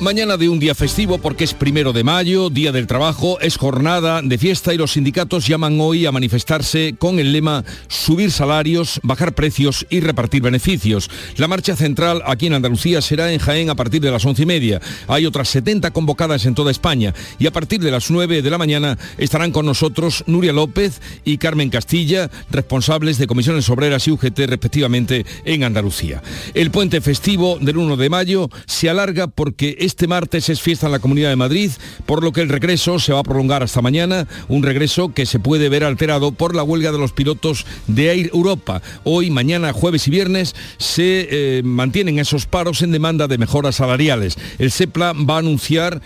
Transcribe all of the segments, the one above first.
Mañana de un día festivo porque es primero de mayo, Día del Trabajo, es jornada de fiesta y los sindicatos llaman hoy a manifestarse con el lema subir salarios, bajar precios y repartir beneficios. La marcha central aquí en Andalucía será en Jaén a partir de las once y media. Hay otras 70 convocadas en toda España y a partir de las 9 de la mañana estarán con nosotros Nuria López y Carmen Castilla, responsables de comisiones obreras y UGT respectivamente en Andalucía. El puente festivo del 1 de mayo se alarga porque es este martes es fiesta en la Comunidad de Madrid, por lo que el regreso se va a prolongar hasta mañana, un regreso que se puede ver alterado por la huelga de los pilotos de Air Europa. Hoy, mañana, jueves y viernes se eh, mantienen esos paros en demanda de mejoras salariales. El SEPLA va a anunciar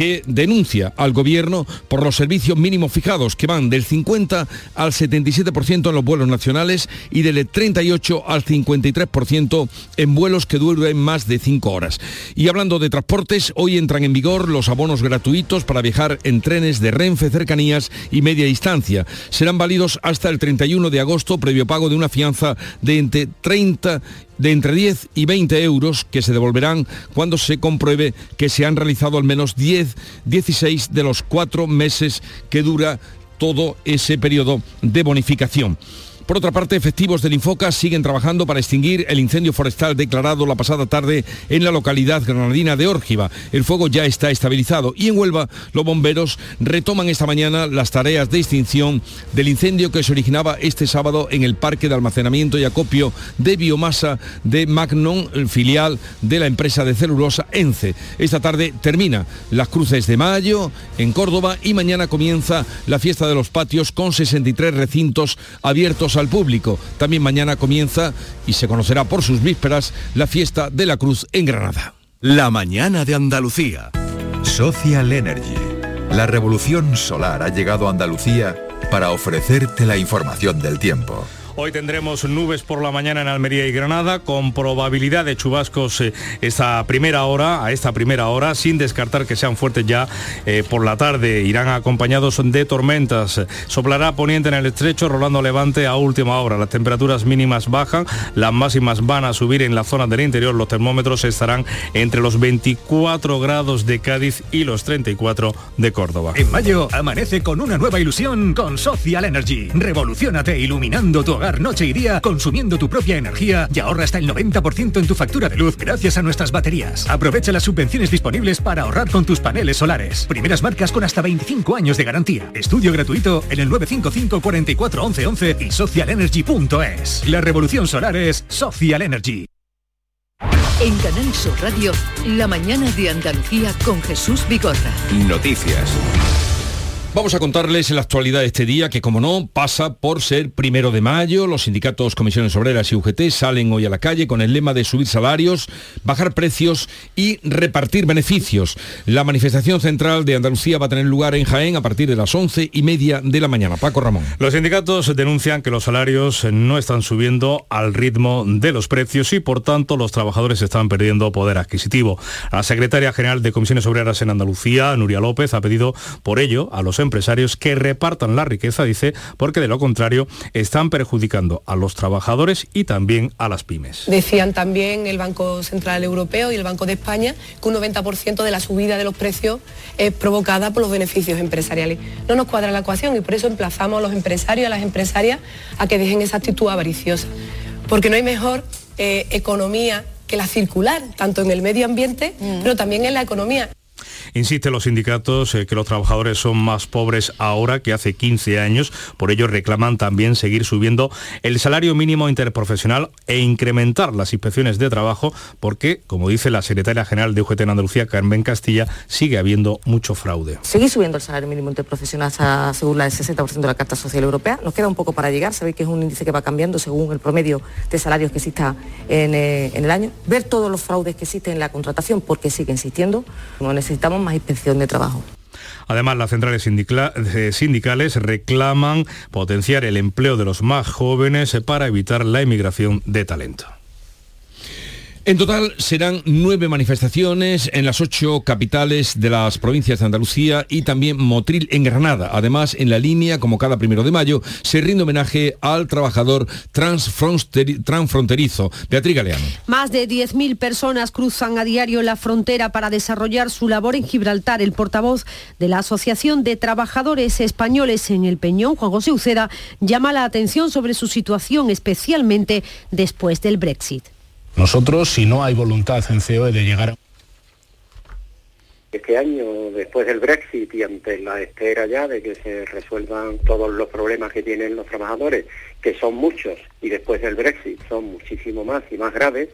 que denuncia al gobierno por los servicios mínimos fijados que van del 50 al 77% en los vuelos nacionales y del 38 al 53% en vuelos que duren más de 5 horas. Y hablando de transportes, hoy entran en vigor los abonos gratuitos para viajar en trenes de Renfe, cercanías y media distancia. Serán válidos hasta el 31 de agosto previo pago de una fianza de entre 30 de entre 10 y 20 euros que se devolverán cuando se compruebe que se han realizado al menos 10, 16 de los cuatro meses que dura todo ese periodo de bonificación. Por otra parte, efectivos del Infoca siguen trabajando para extinguir el incendio forestal declarado la pasada tarde en la localidad granadina de Órgiva. El fuego ya está estabilizado y en Huelva los bomberos retoman esta mañana las tareas de extinción del incendio que se originaba este sábado en el parque de almacenamiento y acopio de biomasa de Magnon, filial de la empresa de celulosa ENCE. Esta tarde termina las cruces de mayo en Córdoba y mañana comienza la fiesta de los patios con 63 recintos abiertos al público. También mañana comienza y se conocerá por sus vísperas la fiesta de la Cruz en Granada. La mañana de Andalucía. Social Energy. La revolución solar ha llegado a Andalucía para ofrecerte la información del tiempo. Hoy tendremos nubes por la mañana en Almería y Granada con probabilidad de chubascos eh, esta primera hora, a esta primera hora, sin descartar que sean fuertes ya eh, por la tarde. Irán acompañados de tormentas. Soplará poniente en el estrecho, rolando levante a última hora. Las temperaturas mínimas bajan, las máximas van a subir en la zona del interior. Los termómetros estarán entre los 24 grados de Cádiz y los 34 de Córdoba. En mayo amanece con una nueva ilusión con Social Energy. Revolucionate iluminando tu hogar noche y día consumiendo tu propia energía y ahorra hasta el 90% en tu factura de luz gracias a nuestras baterías. Aprovecha las subvenciones disponibles para ahorrar con tus paneles solares. Primeras marcas con hasta 25 años de garantía. Estudio gratuito en el 955 44 11 11 y socialenergy.es. La revolución solar es Social Energy. En Canal Sur Radio, la mañana de Andalucía con Jesús Bigorra. Noticias. Vamos a contarles en la actualidad este día que, como no, pasa por ser primero de mayo. Los sindicatos, comisiones obreras y UGT salen hoy a la calle con el lema de subir salarios, bajar precios y repartir beneficios. La manifestación central de Andalucía va a tener lugar en Jaén a partir de las once y media de la mañana. Paco Ramón. Los sindicatos denuncian que los salarios no están subiendo al ritmo de los precios y, por tanto, los trabajadores están perdiendo poder adquisitivo. La secretaria general de comisiones obreras en Andalucía, Nuria López, ha pedido por ello a los empresarios que repartan la riqueza, dice, porque de lo contrario están perjudicando a los trabajadores y también a las pymes. Decían también el Banco Central Europeo y el Banco de España que un 90% de la subida de los precios es provocada por los beneficios empresariales. No nos cuadra la ecuación y por eso emplazamos a los empresarios y a las empresarias a que dejen esa actitud avariciosa. Porque no hay mejor eh, economía que la circular, tanto en el medio ambiente, mm. pero también en la economía. Insisten los sindicatos eh, que los trabajadores son más pobres ahora que hace 15 años, por ello reclaman también seguir subiendo el salario mínimo interprofesional e incrementar las inspecciones de trabajo porque, como dice la secretaria general de UGT en Andalucía, Carmen Castilla, sigue habiendo mucho fraude. Seguir subiendo el salario mínimo interprofesional según la del 60% de la Carta Social Europea. Nos queda un poco para llegar, sabéis que es un índice que va cambiando según el promedio de salarios que exista en, eh, en el año. Ver todos los fraudes que existen en la contratación porque sigue existiendo. Necesitamos más inspección de trabajo. Además, las centrales eh, sindicales reclaman potenciar el empleo de los más jóvenes para evitar la emigración de talento. En total serán nueve manifestaciones en las ocho capitales de las provincias de Andalucía y también Motril en Granada. Además, en la línea, como cada primero de mayo, se rinde homenaje al trabajador transfronterizo. Beatriz Galeano. Más de 10.000 personas cruzan a diario la frontera para desarrollar su labor en Gibraltar. El portavoz de la Asociación de Trabajadores Españoles en el Peñón, Juan José Uceda, llama la atención sobre su situación, especialmente después del Brexit. Nosotros, si no hay voluntad en COE de llegar a... Este año, después del Brexit y ante la espera ya de que se resuelvan todos los problemas que tienen los trabajadores, que son muchos, y después del Brexit son muchísimo más y más graves,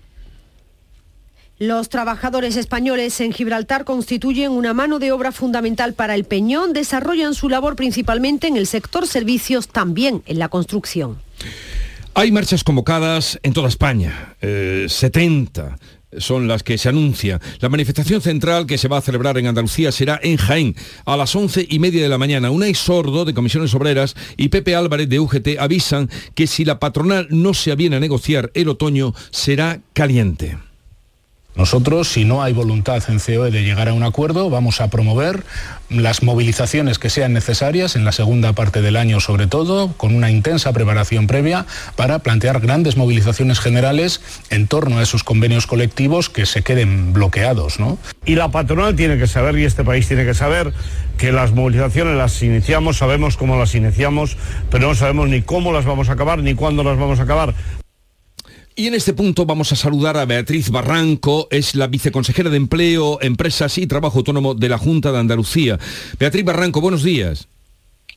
los trabajadores españoles en Gibraltar constituyen una mano de obra fundamental para el Peñón, desarrollan su labor principalmente en el sector servicios, también en la construcción. Hay marchas convocadas en toda España, 70 eh, son las que se anuncia. La manifestación central que se va a celebrar en Andalucía será en Jaén a las once y media de la mañana. Unai Sordo de Comisiones Obreras y Pepe Álvarez de UGT avisan que si la patronal no se aviene a negociar el otoño será caliente. Nosotros, si no hay voluntad en COE de llegar a un acuerdo, vamos a promover las movilizaciones que sean necesarias en la segunda parte del año, sobre todo, con una intensa preparación previa para plantear grandes movilizaciones generales en torno a esos convenios colectivos que se queden bloqueados. Y la patronal tiene que saber, y este país tiene que saber, que las movilizaciones las iniciamos, sabemos cómo las iniciamos, pero no sabemos ni cómo las vamos a acabar, ni cuándo las vamos a acabar. Y en este punto vamos a saludar a Beatriz Barranco, es la viceconsejera de Empleo, Empresas y Trabajo Autónomo de la Junta de Andalucía. Beatriz Barranco, buenos días.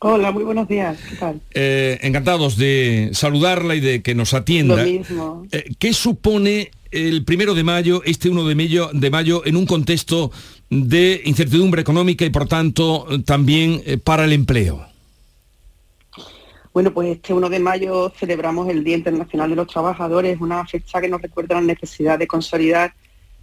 Hola, muy buenos días. ¿Qué tal? Eh, encantados de saludarla y de que nos atienda. Lo mismo. Eh, ¿Qué supone el primero de mayo, este 1 de mayo, de mayo, en un contexto de incertidumbre económica y por tanto también eh, para el empleo? Bueno, pues este 1 de mayo celebramos el Día Internacional de los Trabajadores, una fecha que nos recuerda la necesidad de consolidar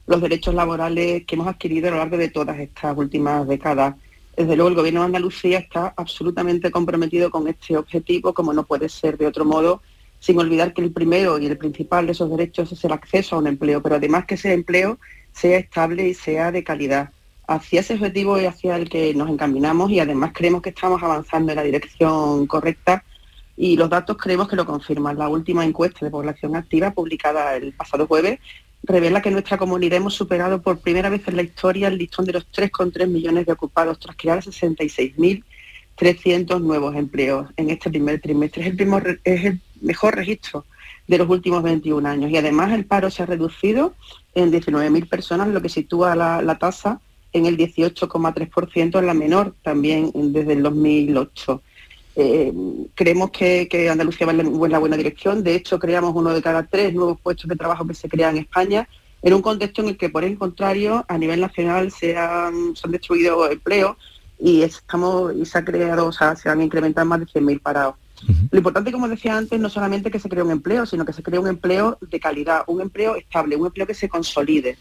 los derechos laborales que hemos adquirido a lo largo de todas estas últimas décadas. Desde luego el Gobierno de Andalucía está absolutamente comprometido con este objetivo, como no puede ser de otro modo, sin olvidar que el primero y el principal de esos derechos es el acceso a un empleo, pero además que ese empleo sea estable y sea de calidad. Hacia ese objetivo es hacia el que nos encaminamos y además creemos que estamos avanzando en la dirección correcta y los datos creemos que lo confirman. La última encuesta de población activa publicada el pasado jueves revela que nuestra comunidad hemos superado por primera vez en la historia el listón de los 3,3 millones de ocupados tras crear 66.300 nuevos empleos en este primer trimestre. Es el, mejor registro de los últimos 21 años y además el paro se ha reducido en 19.000 personas, lo que sitúa la tasa en el 18,3%, en la menor también desde el 2008. Eh, creemos que, Andalucía va en la buena dirección. De hecho, creamos uno de cada tres nuevos puestos de trabajo que se crean en España, en un contexto en el que, por el contrario, a nivel nacional se han, destruido empleos y estamos y se ha creado, o sea, se han incrementado más de 100.000 parados. Lo importante, como decía antes, no solamente que se cree un empleo, sino que se cree un empleo de calidad, un empleo estable, un empleo que se consolide.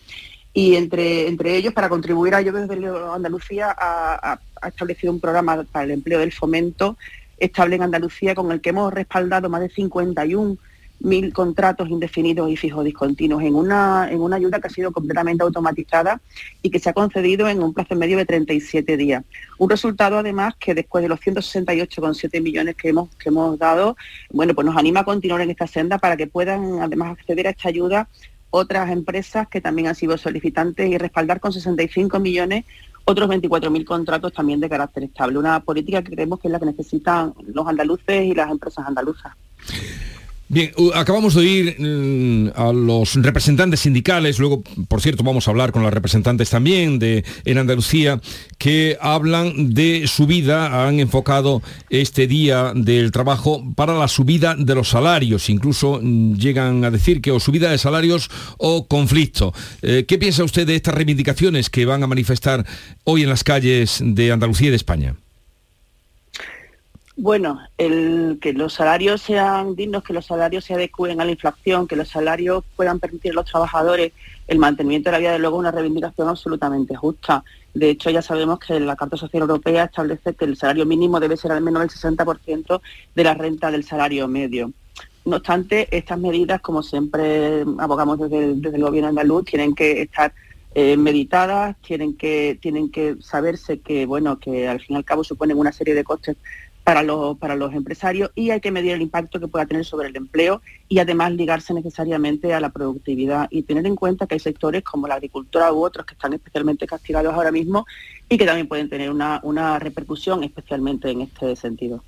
Y entre, entre ellos, para contribuir a ello desde Andalucía, ha establecido un programa para el empleo del fomento estable en Andalucía con el que hemos respaldado más de 51 mil contratos indefinidos y fijos discontinuos en una, en una ayuda que ha sido completamente automatizada y que se ha concedido en un plazo medio de 37 días. Un resultado además que después de los 168,7 millones que hemos, que hemos dado, bueno, pues nos anima a continuar en esta senda para que puedan además acceder a esta ayuda otras empresas que también han sido solicitantes y respaldar con 65 millones otros 24.000 contratos también de carácter estable. Una política que creemos que es la que necesitan los andaluces y las empresas andaluzas. Bien, acabamos de oír mm, a los representantes sindicales, luego, por cierto, vamos a hablar con las representantes también de en Andalucía, que hablan de subida, han enfocado este día del trabajo para la subida de los salarios, incluso mm, llegan a decir que o subida de salarios o conflicto. Eh, ¿Qué piensa usted de estas reivindicaciones que van a manifestar hoy en las calles de Andalucía y de España? Bueno, el, que los salarios sean dignos, que los salarios se adecúen a la inflación, que los salarios puedan permitir a los trabajadores el mantenimiento de la vida de luego una reivindicación absolutamente justa. De hecho, ya sabemos que la Carta Social Europea establece que el salario mínimo debe ser al menos el 60% de la renta del salario medio. No obstante, estas medidas, como siempre abogamos desde el, desde el gobierno andaluz, tienen que estar eh, meditadas, tienen que, tienen que saberse que, bueno, que al fin y al cabo suponen una serie de costes para los, para los empresarios y hay que medir el impacto que pueda tener sobre el empleo y además ligarse necesariamente a la productividad y tener en cuenta que hay sectores como la agricultura u otros que están especialmente castigados ahora mismo y que también pueden tener una, una repercusión especialmente en este sentido.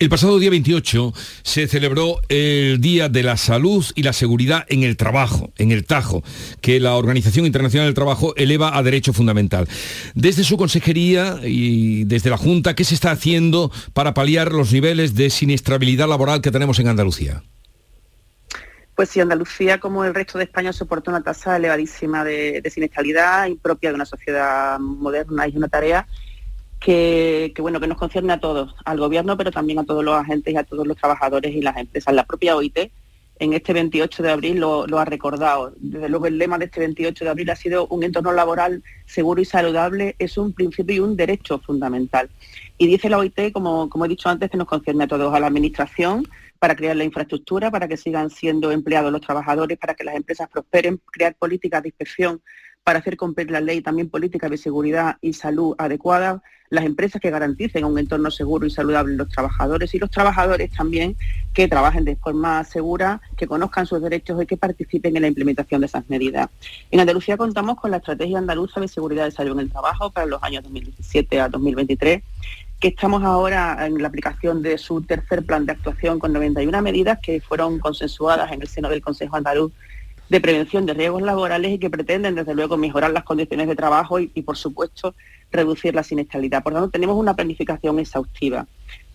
El pasado día 28 se celebró el Día de la Salud y la Seguridad en el Trabajo, en el Tajo, que la Organización Internacional del Trabajo eleva a derecho fundamental. Desde su consejería y desde la Junta, ¿qué se está haciendo para paliar los niveles de siniestrabilidad laboral que tenemos en Andalucía? Pues si Andalucía, como el resto de España, soporta una tasa elevadísima de, siniestralidad impropia de una sociedad moderna y una tarea que, bueno, que nos concierne a todos, al gobierno, pero también a todos los agentes y a todos los trabajadores y las empresas. La propia OIT en este 28 de abril lo, ha recordado. Desde luego el lema de este 28 de abril ha sido un entorno laboral seguro y saludable, es un principio y un derecho fundamental. Y dice la OIT, como, como he dicho antes, que nos concierne a todos, a la Administración, para crear la infraestructura, para que sigan siendo empleados los trabajadores, para que las empresas prosperen, crear políticas de inspección para hacer cumplir la ley, también políticas de seguridad y salud adecuadas, las empresas que garanticen un entorno seguro y saludable los trabajadores y los trabajadores también que trabajen de forma segura, que conozcan sus derechos y que participen en la implementación de esas medidas. En Andalucía contamos con la Estrategia Andaluza de Seguridad y Salud en el Trabajo para los años 2017 a 2023 que estamos ahora en la aplicación de su tercer plan de actuación con 91 medidas que fueron consensuadas en el seno del Consejo Andaluz de prevención de riesgos laborales y que pretenden, desde luego, mejorar las condiciones de trabajo y, por supuesto, reducir la siniestralidad. Por lo tanto, tenemos una planificación exhaustiva.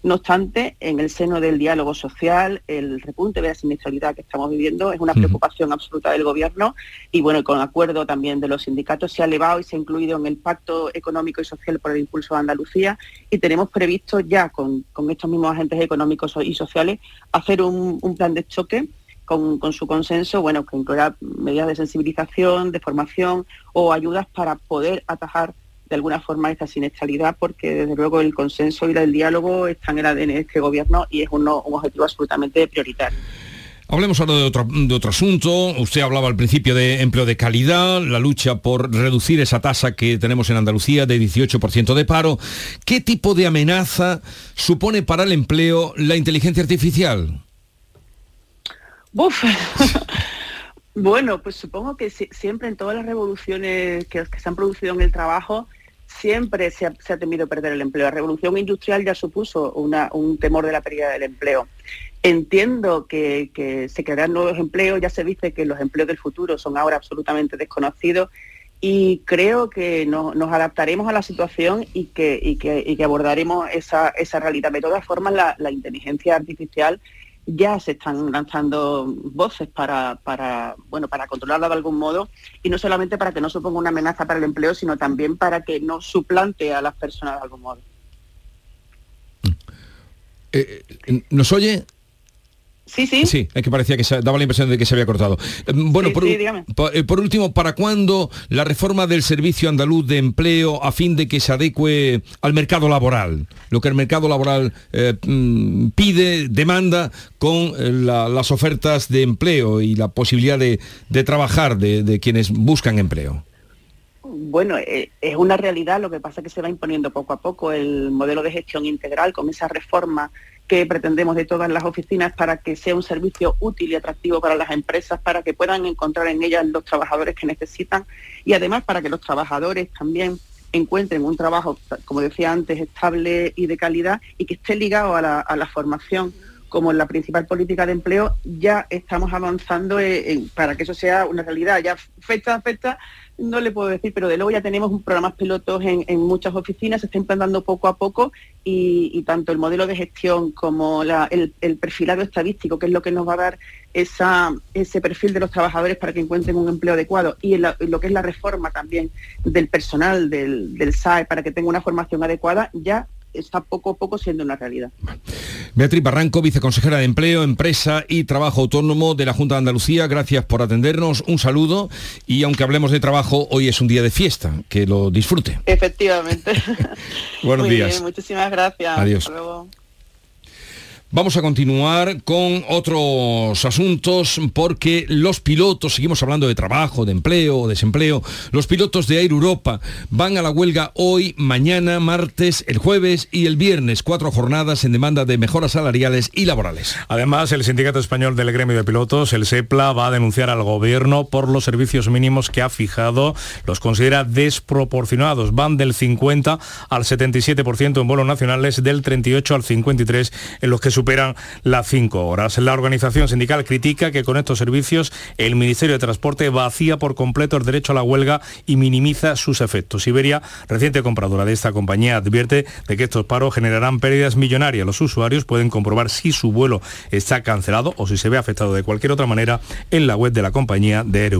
No obstante, en el seno del diálogo social, el repunte de la siniestralidad que estamos viviendo es una preocupación absoluta del Gobierno y, bueno, con acuerdo también de los sindicatos se ha elevado y se ha incluido en el Pacto Económico y Social por el Impulso de Andalucía y tenemos previsto ya con, estos mismos agentes económicos y sociales hacer un plan de choque con, su consenso, bueno, que incluirá medidas de sensibilización, de formación o ayudas para poder atajar de alguna forma esta siniestralidad, porque desde luego el consenso y el diálogo están en el ADN de este gobierno y es un, objetivo absolutamente prioritario. Hablemos ahora de otro, de otro, asunto. Usted hablaba al principio de empleo de calidad, la lucha por reducir esa tasa que tenemos en Andalucía de 18% de paro. ¿Qué tipo de amenaza supone para el empleo la inteligencia artificial? Buf. bueno, pues supongo que siempre en todas las revoluciones que, se han producido en el trabajo, siempre se ha, temido perder el empleo. La revolución industrial ya supuso un temor de la pérdida del empleo. Entiendo que, se crearán nuevos empleos, ya se dice que los empleos del futuro son ahora absolutamente desconocidos y creo que nos adaptaremos a la situación y que, abordaremos esa, realidad. De todas formas, la inteligencia artificial ya se están lanzando voces para, bueno, para controlarla de algún modo y no solamente para que no suponga una amenaza para el empleo, sino también para que no suplante a las personas de algún modo. Eh, eh, ¿Nos oye? Sí, sí. Sí, es que parecía que se, daba la impresión de que se había cortado. Eh, bueno, eh, por, último, ¿para cuándo la reforma del Servicio Andaluz de Empleo a fin de que se adecue al mercado laboral? Lo que el mercado laboral eh, mm, pide, demanda con las ofertas de empleo y la posibilidad de, trabajar de, de quienes buscan empleo. Bueno, es una realidad, lo que pasa es que se va imponiendo poco a poco el modelo de gestión integral con esa reforma que pretendemos de todas las oficinas para que sea un servicio útil y atractivo para las empresas, para que puedan encontrar en ellas los trabajadores que necesitan y además para que los trabajadores también encuentren un trabajo, como decía antes, estable y de calidad y que esté ligado a la, formación como la principal política de empleo, ya estamos avanzando para que eso sea una realidad. Ya fecha a fecha no le puedo decir, pero de luego ya tenemos programas pilotos en, muchas oficinas, se está implantando poco a poco y, tanto el modelo de gestión como el, perfilado estadístico, que es lo que nos va a dar esa, ese perfil de los trabajadores para que encuentren un empleo adecuado y lo que es la reforma también del personal del, del SAE para que tenga una formación adecuada, ya está poco a poco siendo una realidad. Beatriz Barranco, viceconsejera de Empleo, Empresa y Trabajo Autónomo de la Junta de Andalucía, gracias por atendernos, un saludo y aunque hablemos de trabajo, hoy es un día de fiesta, que lo disfrute. Efectivamente. Buenos Muy días. bien, muchísimas gracias. Adiós. Hasta luego. Vamos a continuar con otros asuntos porque los pilotos, seguimos hablando de trabajo, de empleo desempleo, los pilotos de Air Europa van a la huelga hoy, mañana, martes, el jueves y el viernes, cuatro jornadas en demanda de mejoras salariales y laborales. Además, el Sindicato Español del Gremio de Pilotos, el SEPLA, va a denunciar al gobierno por los servicios mínimos que ha fijado. Los considera desproporcionados. Van del 50 al 77% en vuelos nacionales, del 38 al 53 en los que las 5 horas. La organización sindical critica que con estos servicios el Ministerio de Transporte vacía por completo el derecho a la huelga y minimiza sus efectos. Iberia, reciente compradora de esta compañía, advierte de que estos paros generarán pérdidas millonarias. Los usuarios pueden comprobar si su vuelo está cancelado o si se ve afectado de cualquier otra manera en la web de la compañía de Air.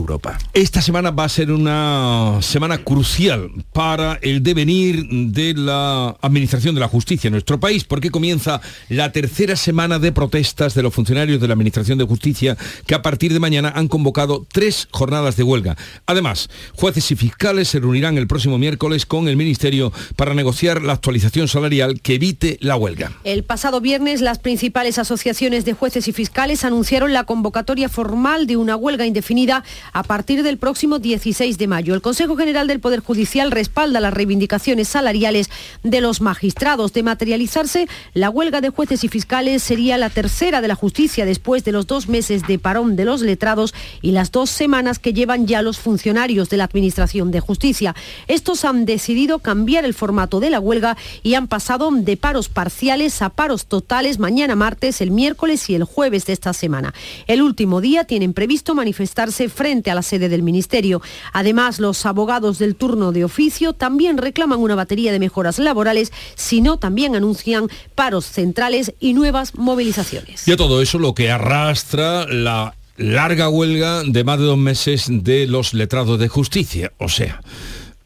Esta semana va a ser una semana crucial para el devenir de la Administración de la Justicia en nuestro país, porque comienza la tercera semana de protestas de los funcionarios de la Administración de Justicia que a partir de mañana han convocado tres jornadas de huelga. Además, jueces y fiscales se reunirán el próximo miércoles con el Ministerio para negociar la actualización salarial que evite la huelga. El pasado viernes las principales asociaciones de jueces y fiscales anunciaron la convocatoria formal de una huelga indefinida a partir del próximo 16 de mayo. El Consejo General del Poder Judicial respalda las reivindicaciones salariales de los magistrados. De materializarse, la huelga de jueces y fiscales sería la tercera de la justicia después de los dos meses de parón de los letrados y las dos semanas que llevan ya los funcionarios de la Administración de Justicia. Estos han decidido cambiar el formato de la huelga y han pasado de paros parciales a paros totales mañana martes, el miércoles y el jueves de esta semana. El último día tienen previsto manifestarse frente a la sede del Ministerio. Además, los abogados del turno de oficio también reclaman una batería de mejoras laborales, si no también anuncian paros centrales y nuevas movilizaciones. Y a todo eso lo que arrastra la larga huelga de más de dos meses de los letrados de justicia. O sea,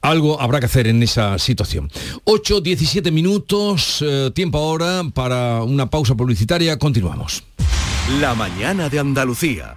algo habrá que hacer en esa situación. 8, 17 minutos, eh, tiempo ahora para una pausa publicitaria. Continuamos. La mañana de Andalucía.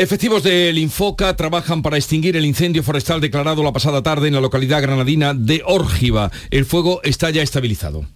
Efectivos del Infoca trabajan para extinguir el incendio forestal declarado la pasada tarde en la localidad granadina de Órgiva. El fuego está ya estabilizado.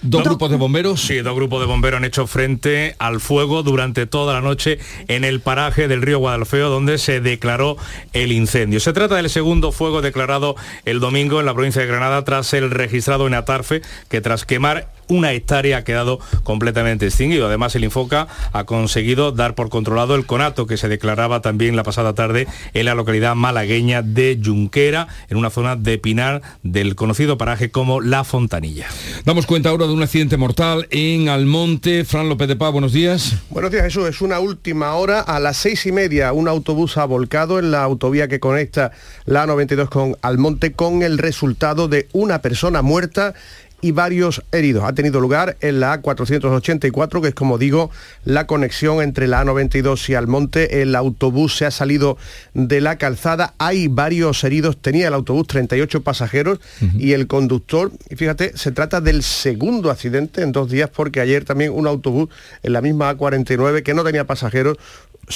¿Dos grupos de bomberos? Sí, dos grupos de bomberos han hecho frente al fuego durante toda la noche en el paraje del río Guadalfeo donde se declaró el incendio. Se trata del segundo fuego declarado el domingo en la provincia de Granada tras el registrado en Atarfe que tras quemar una hectárea ha quedado completamente extinguido. Además, el Infoca ha conseguido dar por controlado el conato que se declaraba también la pasada tarde en la localidad malagueña de Junquera, en una zona de Pinar del conocido paraje como La Fontanilla. Damos cuenta ahora de un accidente mortal en Almonte. Fran López de Paz, buenos días. Buenos días, Jesús. Es una última hora. A las seis y media, un autobús ha volcado en la autovía que conecta la 92 con Almonte con el resultado de una persona muerta y varios heridos. Ha tenido lugar en la A484, que es como digo, la conexión entre la A92 y Almonte. El autobús se ha salido de la calzada. Hay varios heridos. Tenía el autobús 38 pasajeros uh -huh. y el conductor, y fíjate, se trata del segundo accidente en dos días, porque ayer también un autobús en la misma A49 que no tenía pasajeros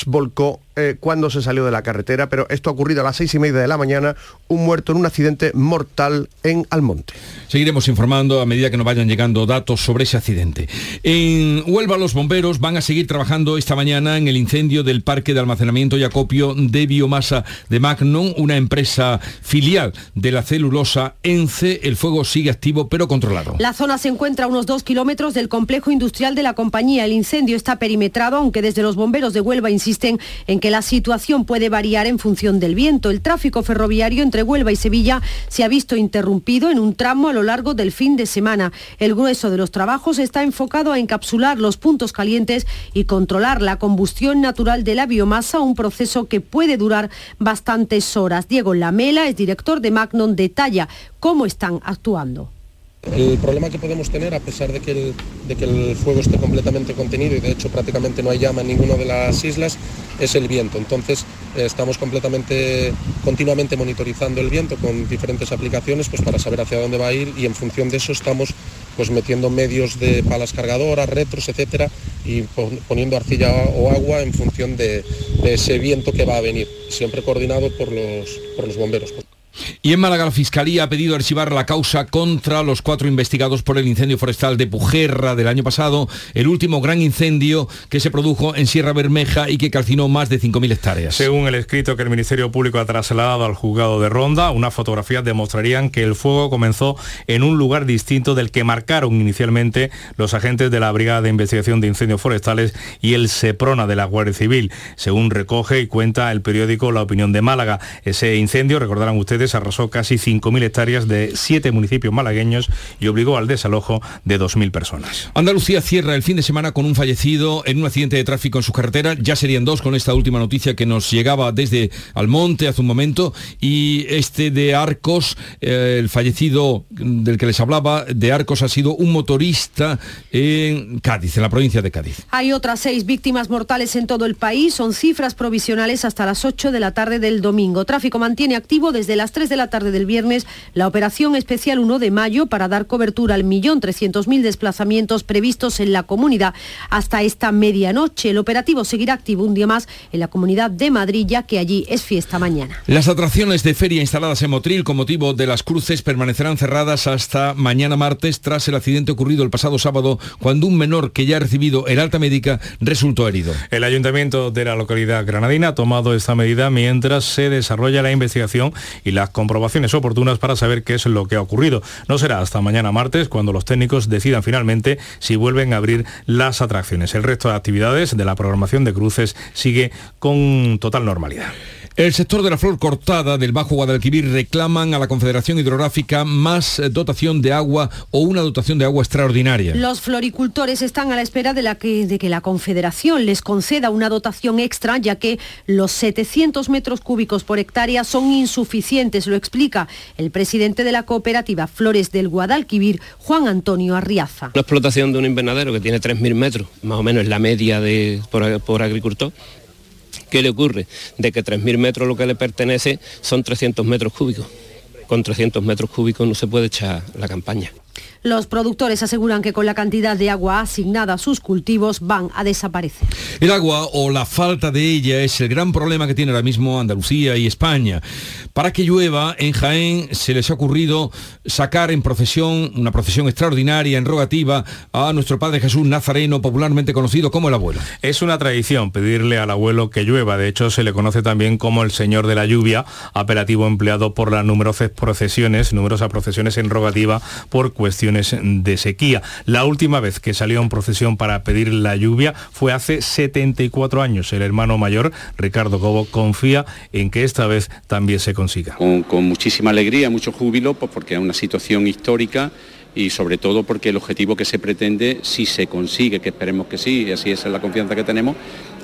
volcó eh, cuando se salió de la carretera, pero esto ha ocurrido a las seis y media de la mañana, un muerto en un accidente mortal en Almonte. Seguiremos informando a medida que nos vayan llegando datos sobre ese accidente. En Huelva los bomberos van a seguir trabajando esta mañana en el incendio del parque de almacenamiento y acopio de biomasa de Magnum, una empresa filial de la celulosa ENCE. El fuego sigue activo pero controlado. La zona se encuentra a unos dos kilómetros del complejo industrial de la compañía. El incendio está perimetrado, aunque desde los bomberos de Huelva insisten en que la situación puede variar en función del viento. El tráfico ferroviario entre Huelva y Sevilla se ha visto interrumpido en un tramo a lo largo del fin de semana. El grueso de los trabajos está enfocado a encapsular los puntos calientes y controlar la combustión natural de la biomasa, un proceso que puede durar bastantes horas. Diego Lamela es director de Magnon, detalla cómo están actuando. El problema que podemos tener, a pesar de que, el, fuego esté completamente contenido y de hecho prácticamente no hay llama en ninguna de las islas, es el viento. Entonces eh, estamos completamente, continuamente monitorizando el viento con diferentes aplicaciones pues, para saber hacia dónde va a ir y en función de eso estamos pues, metiendo medios de palas cargadoras, retros, etcétera, y poniendo arcilla o agua en función de, ese viento que va a venir, siempre coordinado por los bomberos. Y en Málaga la Fiscalía ha pedido archivar la causa contra los cuatro investigados por el incendio forestal de Pujerra del año pasado, el último gran incendio que se produjo en Sierra Bermeja y que calcinó más de 5.000 hectáreas. Según el escrito que el Ministerio Público ha trasladado al juzgado de Ronda, unas fotografías demostrarían que el fuego comenzó en un lugar distinto del que marcaron inicialmente los agentes de la Brigada de Investigación de Incendios Forestales y el SEPRONA de la Guardia Civil, según recoge y cuenta el periódico La Opinión de Málaga. Ese incendio, recordarán ustedes, arrasó casi 5.000 hectáreas de siete municipios malagueños y obligó al desalojo de 2.000 personas. Andalucía cierra el fin de semana con un fallecido en un accidente de tráfico en su carretera. Ya serían dos con esta última noticia que nos llegaba desde Almonte hace un momento. Y este de Arcos, eh, el fallecido del que les hablaba, de Arcos ha sido un motorista en Cádiz, en la provincia de Cádiz. Hay otras seis víctimas mortales en todo el país. Son cifras provisionales hasta las 8 de la tarde del domingo. Tráfico mantiene activo desde las 3 de la tarde del viernes la operación especial 1 de mayo para dar cobertura al millón trescientos mil desplazamientos previstos en la comunidad hasta esta medianoche. El operativo seguirá activo un día más en la comunidad de Madrid, ya que allí es fiesta mañana. Las atracciones de feria instaladas en Motril con motivo de las cruces permanecerán cerradas hasta mañana martes tras el accidente ocurrido el pasado sábado cuando un menor que ya ha recibido el alta médica resultó herido. El ayuntamiento de la localidad granadina ha tomado esta medida mientras se desarrolla la investigación y la las comprobaciones oportunas para saber qué es lo que ha ocurrido. No será hasta mañana martes cuando los técnicos decidan finalmente si vuelven a abrir las atracciones. El resto de actividades de la programación de cruces sigue con total normalidad. El sector de la flor cortada del Bajo Guadalquivir reclaman a la Confederación Hidrográfica más eh, dotación de agua o una dotación de agua extraordinaria. Los floricultores están a la espera de, la que, de que la Confederación les conceda una dotación extra, ya que los 700 metros cúbicos por hectárea son insuficientes, lo explica el presidente de la cooperativa Flores del Guadalquivir, Juan Antonio Arriaza. La explotación de un invernadero que tiene 3.000 metros, más o menos es la media de, por, por agricultor, ¿Qué le ocurre? De que 3.000 metros lo que le pertenece son 300 metros cúbicos. Con 300 metros cúbicos no se puede echar la campaña. Los productores aseguran que con la cantidad de agua asignada a sus cultivos van a desaparecer. El agua o la falta de ella es el gran problema que tiene ahora mismo Andalucía y España. Para que llueva, en Jaén se les ha ocurrido sacar en procesión, una procesión extraordinaria, en rogativa, a nuestro Padre Jesús Nazareno, popularmente conocido como el abuelo. Es una tradición pedirle al abuelo que llueva. De hecho, se le conoce también como el Señor de la Lluvia, apelativo empleado por las numerosas procesiones, numerosas procesiones en rogativa por cuestiones de sequía. La última vez que salió en procesión para pedir la lluvia fue hace 74 años. El hermano mayor, Ricardo Cobo, confía en que esta vez también se consiga. Con, muchísima alegría, mucho júbilo, pues porque es una situación histórica y sobre todo porque el objetivo que se pretende, si se consigue, que esperemos que sí, y así es la confianza que tenemos,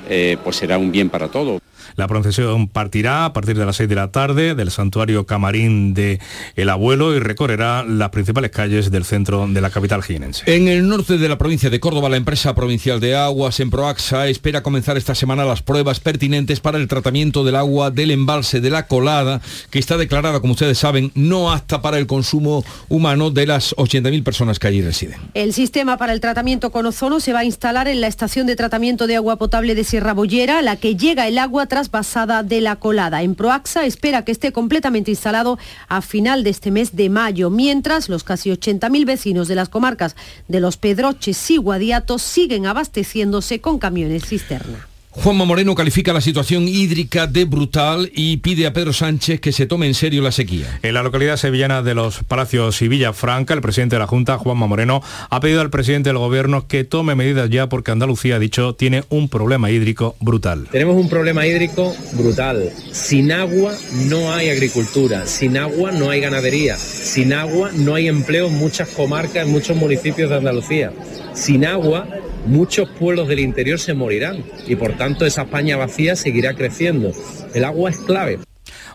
eh, pues será un bien para todos. La procesión partirá a partir de las 6 de la tarde del santuario Camarín de El Abuelo y recorrerá las principales calles del centro de la capital jienense. En el norte de la provincia de Córdoba, la empresa provincial de aguas en Proaxa espera comenzar esta semana las pruebas pertinentes para el tratamiento del agua del embalse de la colada, que está declarada, como ustedes saben, no apta para el consumo humano de las 80.000 personas que allí residen. El sistema para el tratamiento con ozono se va a instalar en la estación de tratamiento de agua potable de Sierra Bollera, a la que llega el agua trasvasada de la colada. En Proaxa espera que esté completamente instalado a final de este mes de mayo, mientras los casi 80.000 vecinos de las comarcas de Los Pedroches y Guadiatos siguen abasteciéndose con camiones cisterna. Juanma Moreno califica la situación hídrica de brutal y pide a Pedro Sánchez que se tome en serio la sequía. En la localidad sevillana de los Palacios y Villafranca, el presidente de la Junta, Juanma Moreno, ha pedido al presidente del gobierno que tome medidas ya porque Andalucía, ha dicho, tiene un problema hídrico brutal. Tenemos un problema hídrico brutal. Sin agua no hay agricultura, sin agua no hay ganadería, sin agua no hay empleo en muchas comarcas, en muchos municipios de Andalucía. Sin agua muchos pueblos del interior se morirán y por tanto esa España vacía seguirá creciendo. El agua es clave.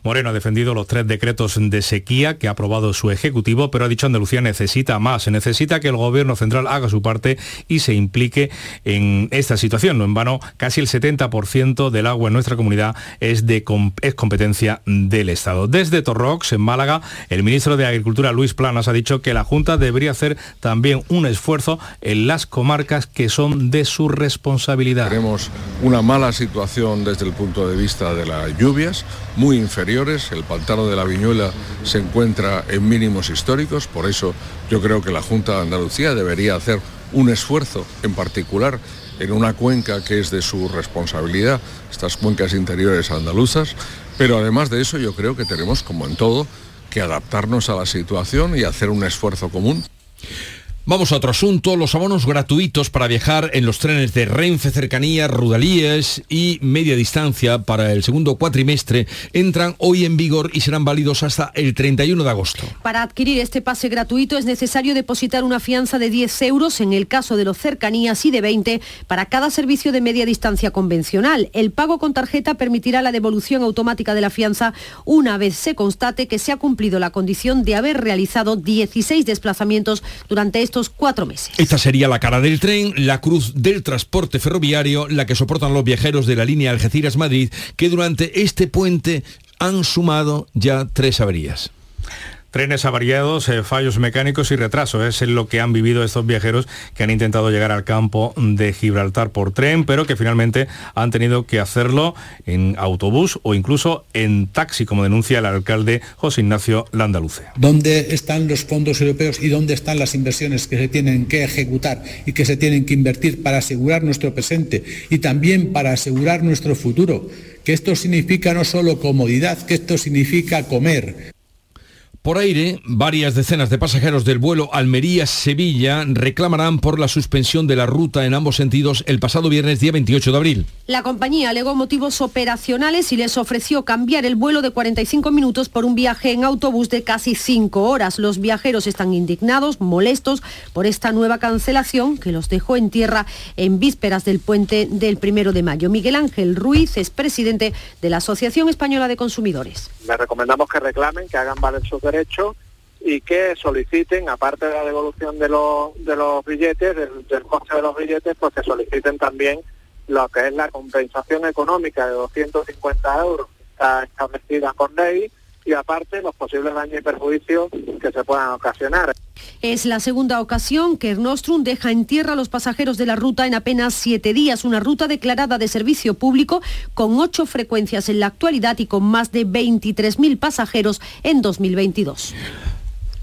Moreno ha defendido los tres decretos de sequía que ha aprobado su Ejecutivo, pero ha dicho Andalucía necesita más, necesita que el Gobierno central haga su parte y se implique en esta situación. No en vano, casi el 70% del agua en nuestra comunidad es, de, es competencia del Estado. Desde Torrox, en Málaga, el ministro de Agricultura, Luis Planas, ha dicho que la Junta debería hacer también un esfuerzo en las comarcas que son de su responsabilidad. Tenemos una mala situación desde el punto de vista de las lluvias, muy inferior el pantano de la Viñuela se encuentra en mínimos históricos, por eso yo creo que la Junta de Andalucía debería hacer un esfuerzo en particular en una cuenca que es de su responsabilidad, estas cuencas interiores andaluzas, pero además de eso yo creo que tenemos, como en todo, que adaptarnos a la situación y hacer un esfuerzo común. Vamos a otro asunto, los abonos gratuitos para viajar en los trenes de Renfe, Cercanías, Rudalíes y Media Distancia para el segundo cuatrimestre entran hoy en vigor y serán válidos hasta el 31 de agosto. Para adquirir este pase gratuito es necesario depositar una fianza de 10 euros en el caso de los Cercanías y de 20 para cada servicio de media distancia convencional. El pago con tarjeta permitirá la devolución automática de la fianza una vez se constate que se ha cumplido la condición de haber realizado 16 desplazamientos durante este cuatro meses. Esta sería la cara del tren, la cruz del transporte ferroviario, la que soportan los viajeros de la línea Algeciras-Madrid, que durante este puente han sumado ya tres averías. Trenes avariados, eh, fallos mecánicos y retrasos. Es lo que han vivido estos viajeros que han intentado llegar al campo de Gibraltar por tren, pero que finalmente han tenido que hacerlo en autobús o incluso en taxi, como denuncia el alcalde José Ignacio Landaluce. ¿Dónde están los fondos europeos y dónde están las inversiones que se tienen que ejecutar y que se tienen que invertir para asegurar nuestro presente y también para asegurar nuestro futuro? Que esto significa no solo comodidad, que esto significa comer, por aire, varias decenas de pasajeros del vuelo Almería-Sevilla reclamarán por la suspensión de la ruta en ambos sentidos el pasado viernes día 28 de abril. La compañía alegó motivos operacionales y les ofreció cambiar el vuelo de 45 minutos por un viaje en autobús de casi 5 horas. Los viajeros están indignados, molestos por esta nueva cancelación que los dejó en tierra en vísperas del puente del primero de mayo. Miguel Ángel Ruiz es presidente de la Asociación Española de Consumidores. Le recomendamos que reclamen, que hagan valer sus hecho y que soliciten, aparte de la devolución de los, de los billetes, del, coste de los billetes, pues que soliciten también lo que es la compensación económica de 250 euros que está establecida con ley y aparte los posibles daños y perjuicios que se puedan ocasionar. Es la segunda ocasión que Nostrum deja en tierra a los pasajeros de la ruta en apenas siete días, una ruta declarada de servicio público con ocho frecuencias en la actualidad y con más de 23.000 pasajeros en 2022.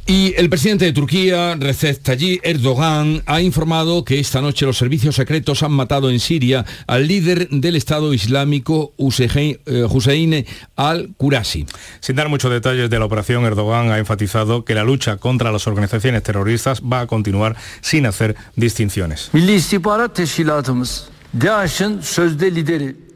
Y el presidente de Turquía, Recep Tayyip Erdogan, ha informado que esta noche los servicios secretos han matado en Siria al líder del Estado Islámico, eh, Hussein al-Qurasi. Sin dar muchos detalles de la operación, Erdogan ha enfatizado que la lucha contra las organizaciones terroristas va a continuar sin hacer distinciones.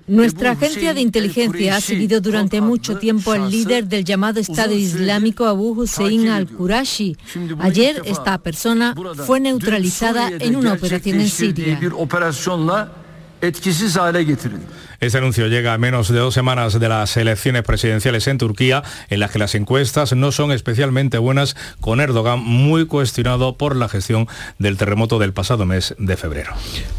Nuestra agencia de inteligencia ha seguido durante mucho tiempo al líder del llamado Estado Islámico Abu Hussein al-Qurashi. Ayer esta persona fue neutralizada en una operación en Siria. Este anuncio llega a menos de dos semanas de las elecciones presidenciales en Turquía, en las que las encuestas no son especialmente buenas, con Erdogan muy cuestionado por la gestión del terremoto del pasado mes de febrero.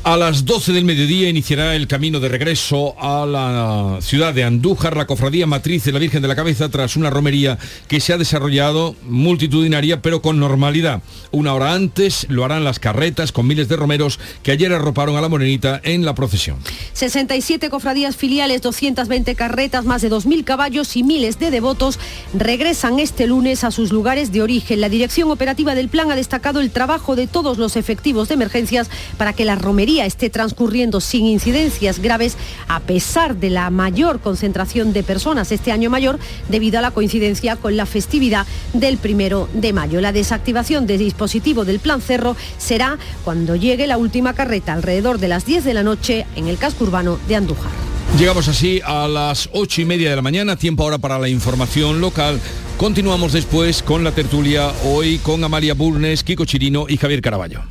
A las 12 del mediodía iniciará el camino de regreso a la ciudad de Andújar, la cofradía matriz de la Virgen de la Cabeza, tras una romería que se ha desarrollado multitudinaria, pero con normalidad. Una hora antes lo harán las carretas con miles de romeros que ayer arroparon a la morenita en la procesión. 67 cofradías filiales, 220 carretas, más de 2.000 caballos y miles de devotos regresan este lunes a sus lugares de origen. La dirección operativa del plan ha destacado el trabajo de todos los efectivos de emergencias para que la romería esté transcurriendo sin incidencias graves a pesar de la mayor concentración de personas este año mayor debido a la coincidencia con la festividad del primero de mayo. La desactivación del dispositivo del plan Cerro será cuando llegue la última carreta alrededor de las 10 de la noche en el casco urbano de Andújar. Llegamos así a las ocho y media de la mañana, tiempo ahora para la información local. Continuamos después con la tertulia, hoy con Amalia Burnes, Kiko Chirino y Javier Caraballo.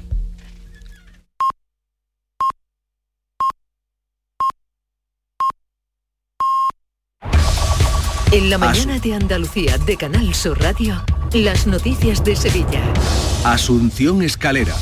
En la mañana de Andalucía de Canal Sur Radio, las noticias de Sevilla. Asunción Escalera.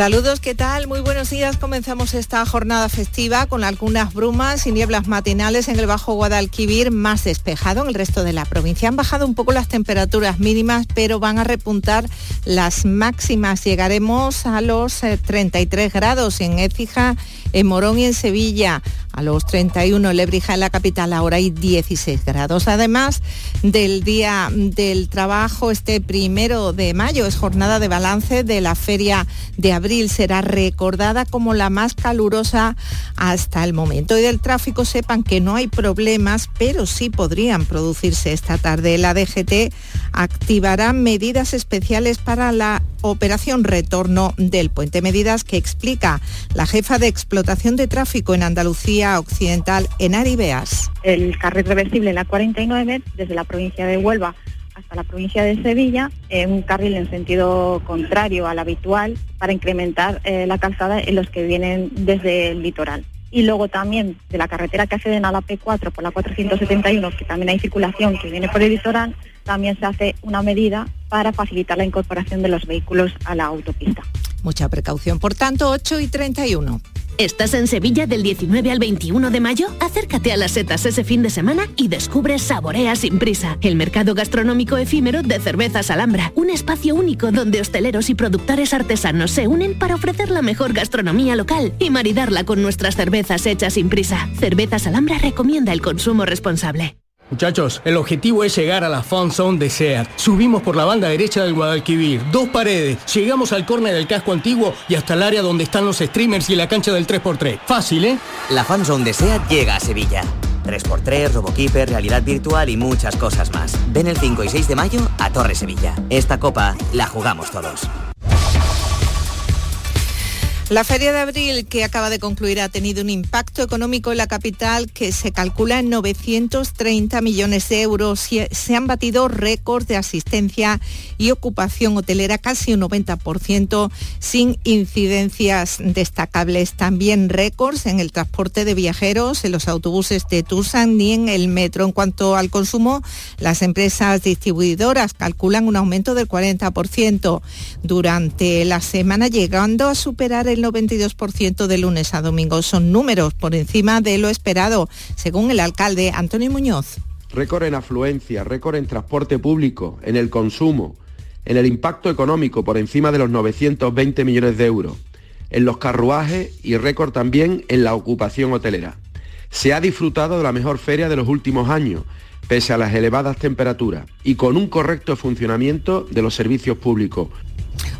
Saludos, ¿qué tal? Muy buenos días. Comenzamos esta jornada festiva con algunas brumas y nieblas matinales en el Bajo Guadalquivir, más despejado en el resto de la provincia. Han bajado un poco las temperaturas mínimas, pero van a repuntar las máximas. Llegaremos a los 33 eh, grados en Écija, en Morón y en Sevilla a los 31 Lebrija en la capital, ahora hay 16 grados. Además del Día del Trabajo, este primero de mayo es jornada de balance de la Feria de Abril. Será recordada como la más calurosa hasta el momento. Y del tráfico sepan que no hay problemas, pero sí podrían producirse esta tarde. La DGT activará medidas especiales para la operación retorno del puente. Medidas que explica la jefa de explotación de tráfico en Andalucía Occidental, en Aribeas. El carril reversible en la 49, desde la provincia de Huelva hasta la provincia de Sevilla, en un carril en sentido contrario al habitual para incrementar eh, la calzada en los que vienen desde el litoral. Y luego también de la carretera que acceden a la P4 por la 471, que también hay circulación que viene por el litoral, también se hace una medida para facilitar la incorporación de los vehículos a la autopista. Mucha precaución, por tanto, 8 y 31. ¿Estás en Sevilla del 19 al 21 de mayo? Acércate a las setas ese fin de semana y descubre Saborea sin prisa, el mercado gastronómico efímero de cervezas Alhambra, un espacio único donde hosteleros y productores artesanos se unen para ofrecer la mejor gastronomía local y maridarla con nuestras cervezas hechas sin prisa. Cervezas Alhambra recomienda el consumo responsable. Muchachos, el objetivo es llegar a la Fan Zone de SEAT. Subimos por la banda derecha del Guadalquivir, dos paredes, llegamos al córner del casco antiguo y hasta el área donde están los streamers y la cancha del 3x3. Fácil, ¿eh? La Fan Zone de llega a Sevilla. 3x3, RoboKeeper, realidad virtual y muchas cosas más. Ven el 5 y 6 de mayo a Torre Sevilla. Esta copa la jugamos todos. La Feria de Abril que acaba de concluir ha tenido un impacto económico en la capital que se calcula en 930 millones de euros. Se han batido récords de asistencia y ocupación hotelera, casi un 90%, sin incidencias destacables. También récords en el transporte de viajeros, en los autobuses de Tucson ni en el metro. En cuanto al consumo, las empresas distribuidoras calculan un aumento del 40% durante la semana, llegando a superar el 92% de lunes a domingo. Son números por encima de lo esperado, según el alcalde Antonio Muñoz. Récord en afluencia, récord en transporte público, en el consumo, en el impacto económico por encima de los 920 millones de euros, en los carruajes y récord también en la ocupación hotelera. Se ha disfrutado de la mejor feria de los últimos años, pese a las elevadas temperaturas y con un correcto funcionamiento de los servicios públicos,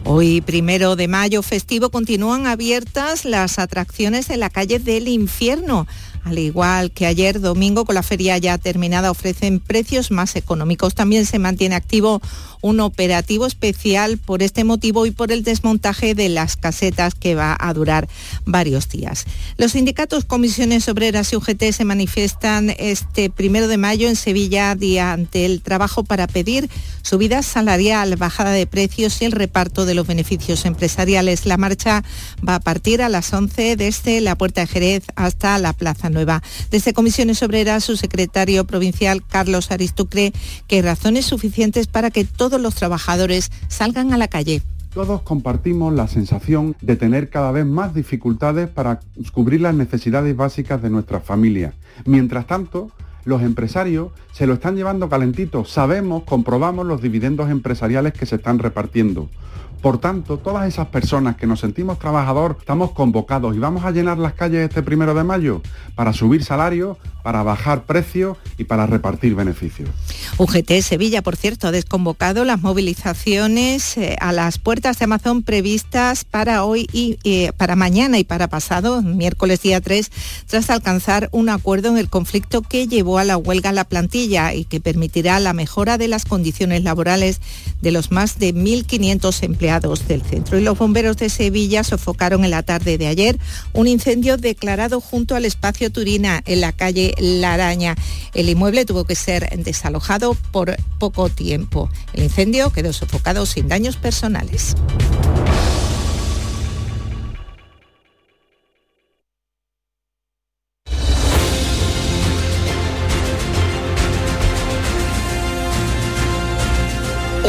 Hoy, primero de mayo festivo, continúan abiertas las atracciones en la calle del infierno. al igual que ayer domingo con la feria ya terminada, ofrecen precios más económicos. También se mantiene activo un operativo especial por este motivo y por el desmontaje de las casetas que va a durar varios días. Los sindicatos, comisiones obreras y UGT se manifiestan este primero de mayo en Sevilla ante el trabajo para pedir subida salarial, bajada de precios y el reparto de los beneficios empresariales. La marcha va a partir a las 11 desde la Puerta de Jerez hasta la Plaza Nueva. Desde Comisiones Obreras, su secretario provincial Carlos Aristucre que razones suficientes para que todos los trabajadores salgan a la calle. Todos compartimos la sensación de tener cada vez más dificultades para cubrir las necesidades básicas de nuestras familias. Mientras tanto, los empresarios se lo están llevando calentito. Sabemos, comprobamos los dividendos empresariales que se están repartiendo. Por tanto, todas esas personas que nos sentimos trabajador, estamos convocados y vamos a llenar las calles este primero de mayo para subir salarios, para bajar precios y para repartir beneficios. UGT Sevilla, por cierto, ha desconvocado las movilizaciones eh, a las puertas de Amazon previstas para hoy y eh, para mañana y para pasado, miércoles día 3, tras alcanzar un acuerdo en el conflicto que llevó a la huelga la plantilla y que permitirá la mejora de las condiciones laborales de los más de 1.500 empleados del centro. Y los bomberos de Sevilla sofocaron en la tarde de ayer un incendio declarado junto al espacio Turina en la calle La Araña. El inmueble tuvo que ser desalojado por poco tiempo. El incendio quedó sofocado sin daños personales.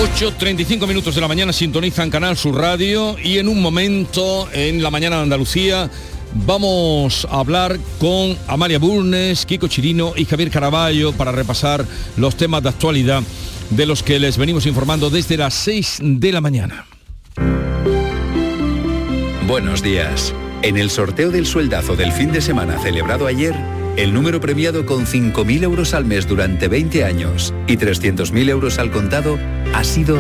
8.35 minutos de la mañana sintonizan Canal Sur Radio y en un momento en la mañana de Andalucía vamos a hablar con Amalia Burnes, Kiko Chirino y Javier Caraballo para repasar los temas de actualidad de los que les venimos informando desde las 6 de la mañana. Buenos días. En el sorteo del sueldazo del fin de semana celebrado ayer, el número premiado con 5.000 euros al mes durante 20 años y 300.000 euros al contado ha sido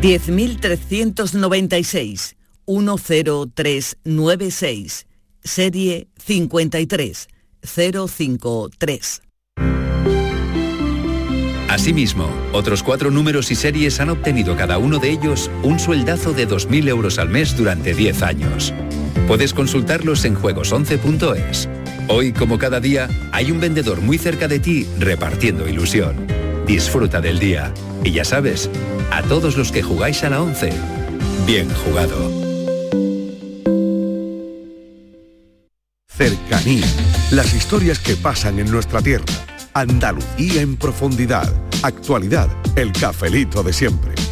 10.396 10396 serie 53053. Asimismo, otros cuatro números y series han obtenido cada uno de ellos un sueldazo de 2.000 euros al mes durante 10 años. Puedes consultarlos en juegos11.es. Hoy, como cada día, hay un vendedor muy cerca de ti repartiendo ilusión. Disfruta del día. Y ya sabes, a todos los que jugáis a la 11, bien jugado. Cercanía. Las historias que pasan en nuestra tierra. Andalucía en profundidad. Actualidad. El cafelito de siempre.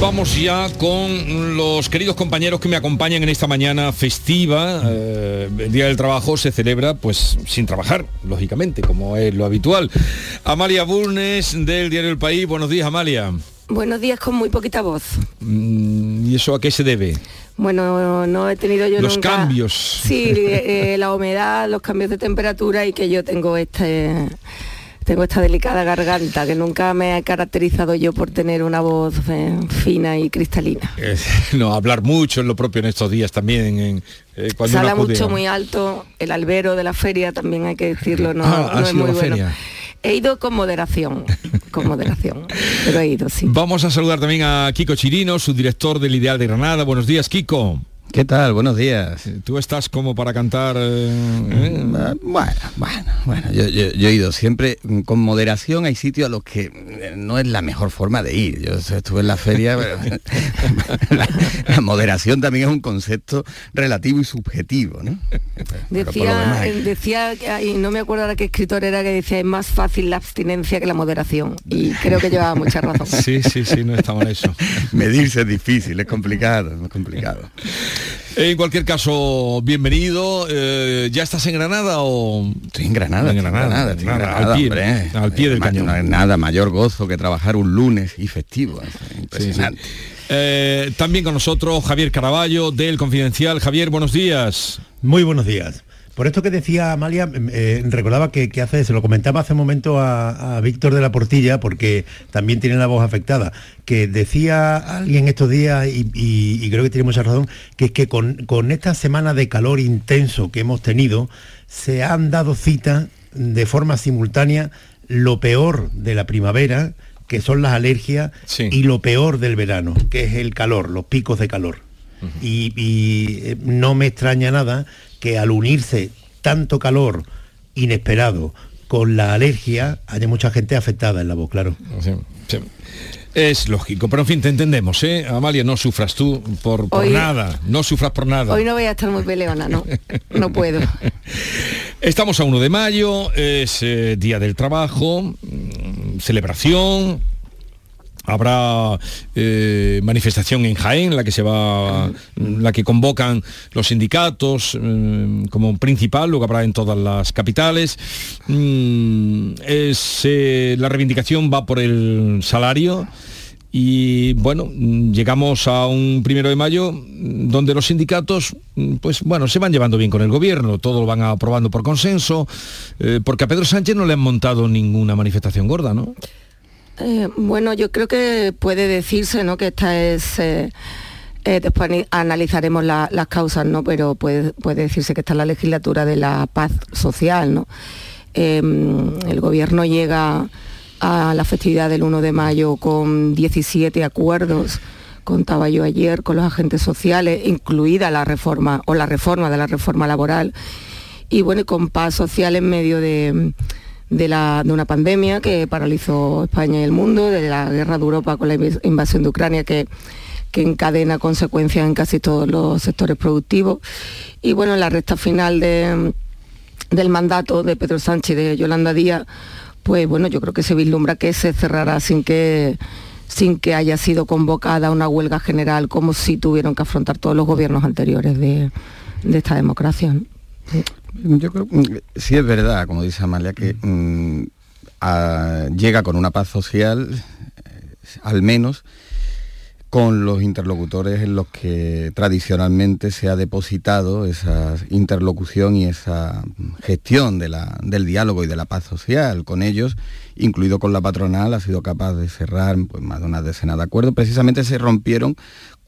Vamos ya con los queridos compañeros que me acompañan en esta mañana festiva. Eh, el Día del Trabajo se celebra pues sin trabajar, lógicamente, como es lo habitual. Amalia Burnes del Diario El País. Buenos días, Amalia. Buenos días con muy poquita voz. Mm, ¿Y eso a qué se debe? Bueno, no he tenido yo Los nunca- cambios. Sí, eh, la humedad, los cambios de temperatura y que yo tengo este tengo esta delicada garganta que nunca me he caracterizado yo por tener una voz eh, fina y cristalina. Eh, no, hablar mucho es lo propio en estos días también. En, eh, cuando acude mucho muy alto, el albero de la feria también hay que decirlo, no, Ah, no es muy bueno. feria. He ido con moderación, con moderación, pero he ido, sí. Vamos a saludar también a Kiko Chirino, subdirector del Ideal de Granada. Buenos días, Kiko. ¿Qué tal? Buenos días. ¿Tú estás como para cantar? eh, eh? Bueno, bueno, bueno, yo, yo- yo he ido siempre mm, con moderación, hay sitios a los que eh, no es la mejor forma de ir. Yo estuve en la feria, pero la, la moderación también es un concepto relativo y subjetivo, ¿no? Decía, demás, decía, que- y no me acuerdo ahora qué escritor era que decía es más fácil la abstinencia que la moderación y creo que llevaba mucha razón. Sí, sí, sí, no está mal eso. Medirse es difícil, es complicado, es complicado. En cualquier caso, bienvenido. Eh, ¿Ya estás en Granada o...? Estoy en Granada, En Granada, en al Granada, pie- hombre. al pie del cañón. No hay nada mayor gozo que trabajar un lunes y festivo. es Impresionante. Eh, también con nosotros Javier Caraballo del Confidencial. Javier, buenos días. Muy buenos días. Por esto que decía Amalia, eh, recordaba que, que hace, se lo comentaba hace un momento a, a Víctor de la Portilla, porque también tiene la voz afectada, que decía alguien estos días, y, y- y creo que tiene mucha razón, que es que con, con esta semana de calor intenso que hemos tenido, se han dado cita de forma simultánea lo peor de la primavera, que son las alergias, y lo peor del verano, que es el calor, los picos de calor. Y, y, eh, no me extraña nada que al unirse tanto calor inesperado con la alergia, haya mucha gente afectada en la voz, claro. Sí, sí. Es lógico, pero en fin, te entendemos, ¿eh? Amalia, no sufras tú por, por Hoy- nada, no sufras por nada. Hoy no voy a estar muy peleona, no. No puedo. Estamos a 1 de mayo, es eh, Día del Trabajo, mm, celebración. Habrá eh, manifestación en Jaén, la que se va, la que convocan los sindicatos mm, como principal, lo que habrá en todas las capitales. Mm, es, eh, la reivindicación va por el salario. Y bueno, mm, llegamos a un primero de mayo donde los sindicatos, pues bueno, se van llevando bien con el gobierno, todo lo van aprobando por consenso, eh, porque a Pedro Sánchez no le han montado ninguna manifestación gorda, ¿no? Eh, bueno, yo creo que puede decirse ¿no? que esta es... eh, eh, después analizaremos la- las causas, ¿no? Pero puede, puede decirse que esta es la legislatura de la paz social, ¿no? Eh, el gobierno llega a la festividad del 1 de mayo con 17 acuerdos, contaba yo ayer, con los agentes sociales, incluida la reforma o la reforma de la reforma laboral, y bueno, con paz social en medio de, de la- de una pandemia que paralizó España y el mundo, de la guerra de Europa con la invasión de Ucrania que, que encadena consecuencias en casi todos los sectores productivos. Y bueno, en la recta final de, del mandato de Pedro Sánchez y de Yolanda Díaz, pues bueno, yo creo que se vislumbra que se cerrará sin que sin que haya sido convocada una huelga general como si tuvieron que afrontar todos los gobiernos anteriores de, de esta democracia. ¿no? Yo creo que sí es verdad, como dice Amalia, que mm, a- llega con una paz social, eh, al menos con los interlocutores en los que tradicionalmente se ha depositado esa interlocución y esa gestión de la- del diálogo y de la paz social. Con ellos, incluido con la patronal, ha sido capaz de cerrar pues, más de una decena de acuerdos. Precisamente se rompieron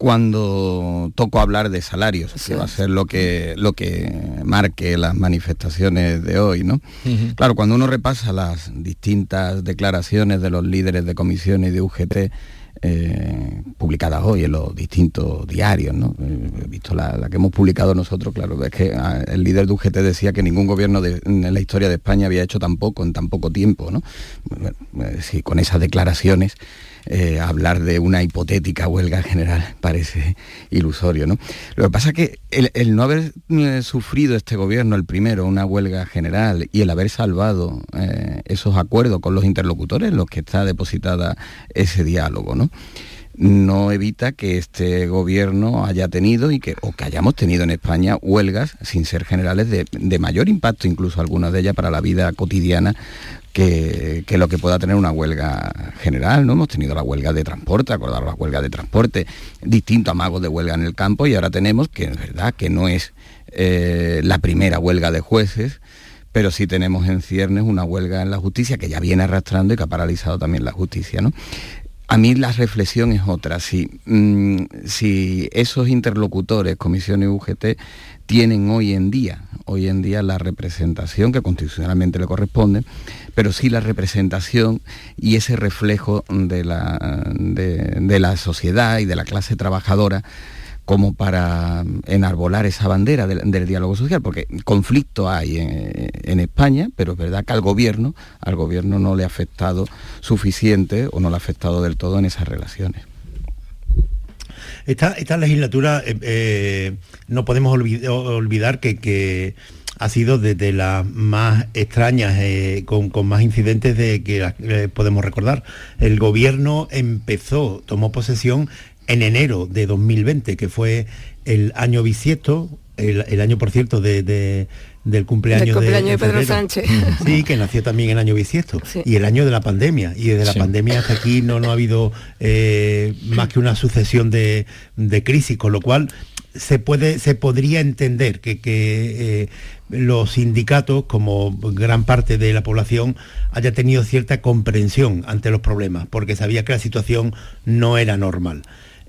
cuando tocó hablar de salarios, que va a ser lo que, lo que marque las manifestaciones de hoy, ¿no? Claro, cuando uno repasa las distintas declaraciones de los líderes de comisiones de UGT eh, publicadas hoy en los distintos diarios, ¿no? Eh, He visto la, que hemos publicado nosotros, claro, es que ah, el líder de UGT decía que ningún gobierno de- en la historia de España había hecho tan poco en tan poco tiempo, ¿no? Bueno, eh, con esas declaraciones hablar de una hipotética huelga general parece ilusorio. ¿no? Lo que pasa es que el, no haber sufrido este gobierno, el primero, una huelga general, y el haber salvado esos acuerdos con los interlocutores en los que está depositada ese diálogo, ¿no? evita que este gobierno haya tenido y que, o que hayamos tenido en España huelgas, sin ser generales, de, mayor impacto, incluso algunas de ellas para la vida cotidiana, que, que lo que pueda tener una huelga general. ¿no? Hemos tenido la huelga de transporte, acordaros la huelga de transporte, distintos amagos de huelga en el campo y ahora tenemos que es verdad que no es eh, la primera huelga de jueces, pero sí tenemos en ciernes una huelga en la justicia que ya viene arrastrando y que ha paralizado también la justicia. ¿no? A mí la reflexión es otra. Si, mm, esos interlocutores, comisiones UGT, tienen hoy en día, hoy en día la representación que constitucionalmente le corresponde, pero sí la representación y ese reflejo de la, de la sociedad y de la clase trabajadora como para enarbolar esa bandera del, diálogo social, porque conflicto hay en, España, pero es verdad que al gobierno, al gobierno no le ha afectado suficiente o no le ha afectado del todo en esas relaciones. Esta, legislatura eh, eh, no podemos olvid olvidar que, ha sido desde las más extrañas, eh, con, con, más incidentes de que eh, podemos recordar. El gobierno empezó, tomó posesión en enero de 2020, que fue el año bisiesto, el, año, por cierto, de, del cumpleaños, de, Pedro Sánchez. Sí, que nació también el año bisiesto. Y el año de la pandemia. Y desde la pandemia hasta aquí no, no ha habido eh, más que una sucesión de, crisis, con lo cual se, puede, se podría entender que, que eh, los sindicatos, como gran parte de la población, haya tenido cierta comprensión ante los problemas, porque sabía que la situación no era normal.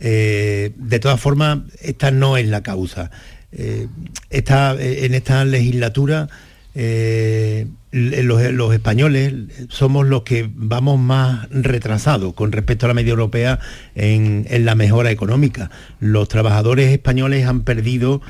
Eh, de todas formas, esta no es la causa. Eh, en esta legislatura eh, los, españoles somos los que vamos más retrasados con respecto a la media europea en, la mejora económica. Los trabajadores españoles han perdido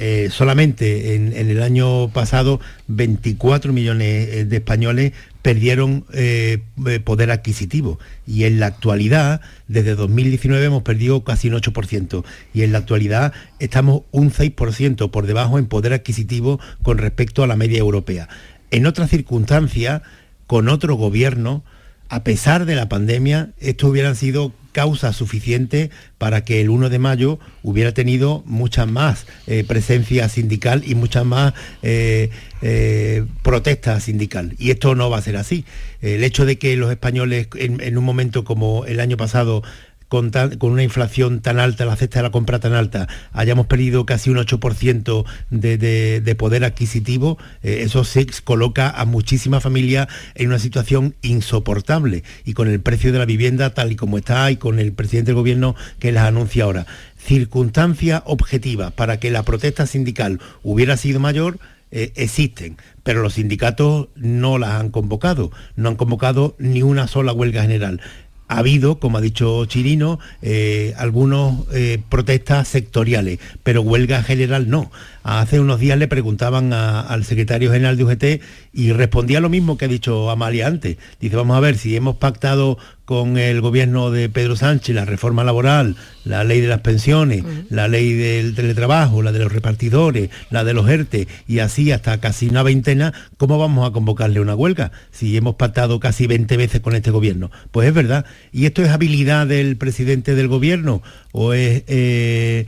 eh, solamente en, el año pasado 24 millones de españoles perdieron eh, eh, poder adquisitivo y en la actualidad, desde 2019 hemos perdido casi un 8% y en la actualidad estamos un 6% por debajo en poder adquisitivo con respecto a la media europea. En otras circunstancias, con otro gobierno, a pesar de la pandemia, esto hubieran sido causa suficiente para que el 1 de mayo hubiera tenido mucha más eh, presencia sindical y mucha más eh, eh, protesta sindical. Y esto no va a ser así. El hecho de que los españoles en un momento como el año pasado con, una inflación tan alta, la cesta de la compra tan alta, hayamos perdido casi un 8% de, poder adquisitivo, eh, eso se coloca a muchísimas familias en una situación insoportable. Y con el precio de la vivienda tal y como está y con el presidente del gobierno que les anuncia ahora. Circunstancias objetivas para que la protesta sindical hubiera sido mayor, eh, existen, pero los sindicatos no las han convocado, no han convocado ni una sola huelga general ha habido, como ha dicho Chirino, eh, algunos eh, protestas sectoriales, pero huelga general no. Hace unos días le preguntaban al secretario general de UGT y respondía lo mismo que ha dicho Amalia antes. Dice, vamos a ver, si hemos pactado con el gobierno de Pedro Sánchez la reforma laboral, la ley de las pensiones, la ley del teletrabajo, la de los repartidores, la de los ERTE y así hasta casi una veintena, ¿cómo vamos a convocarle una huelga si hemos pactado casi 20 veces con este gobierno? Pues es verdad. ¿Y esto es habilidad del presidente del gobierno o es... Eh,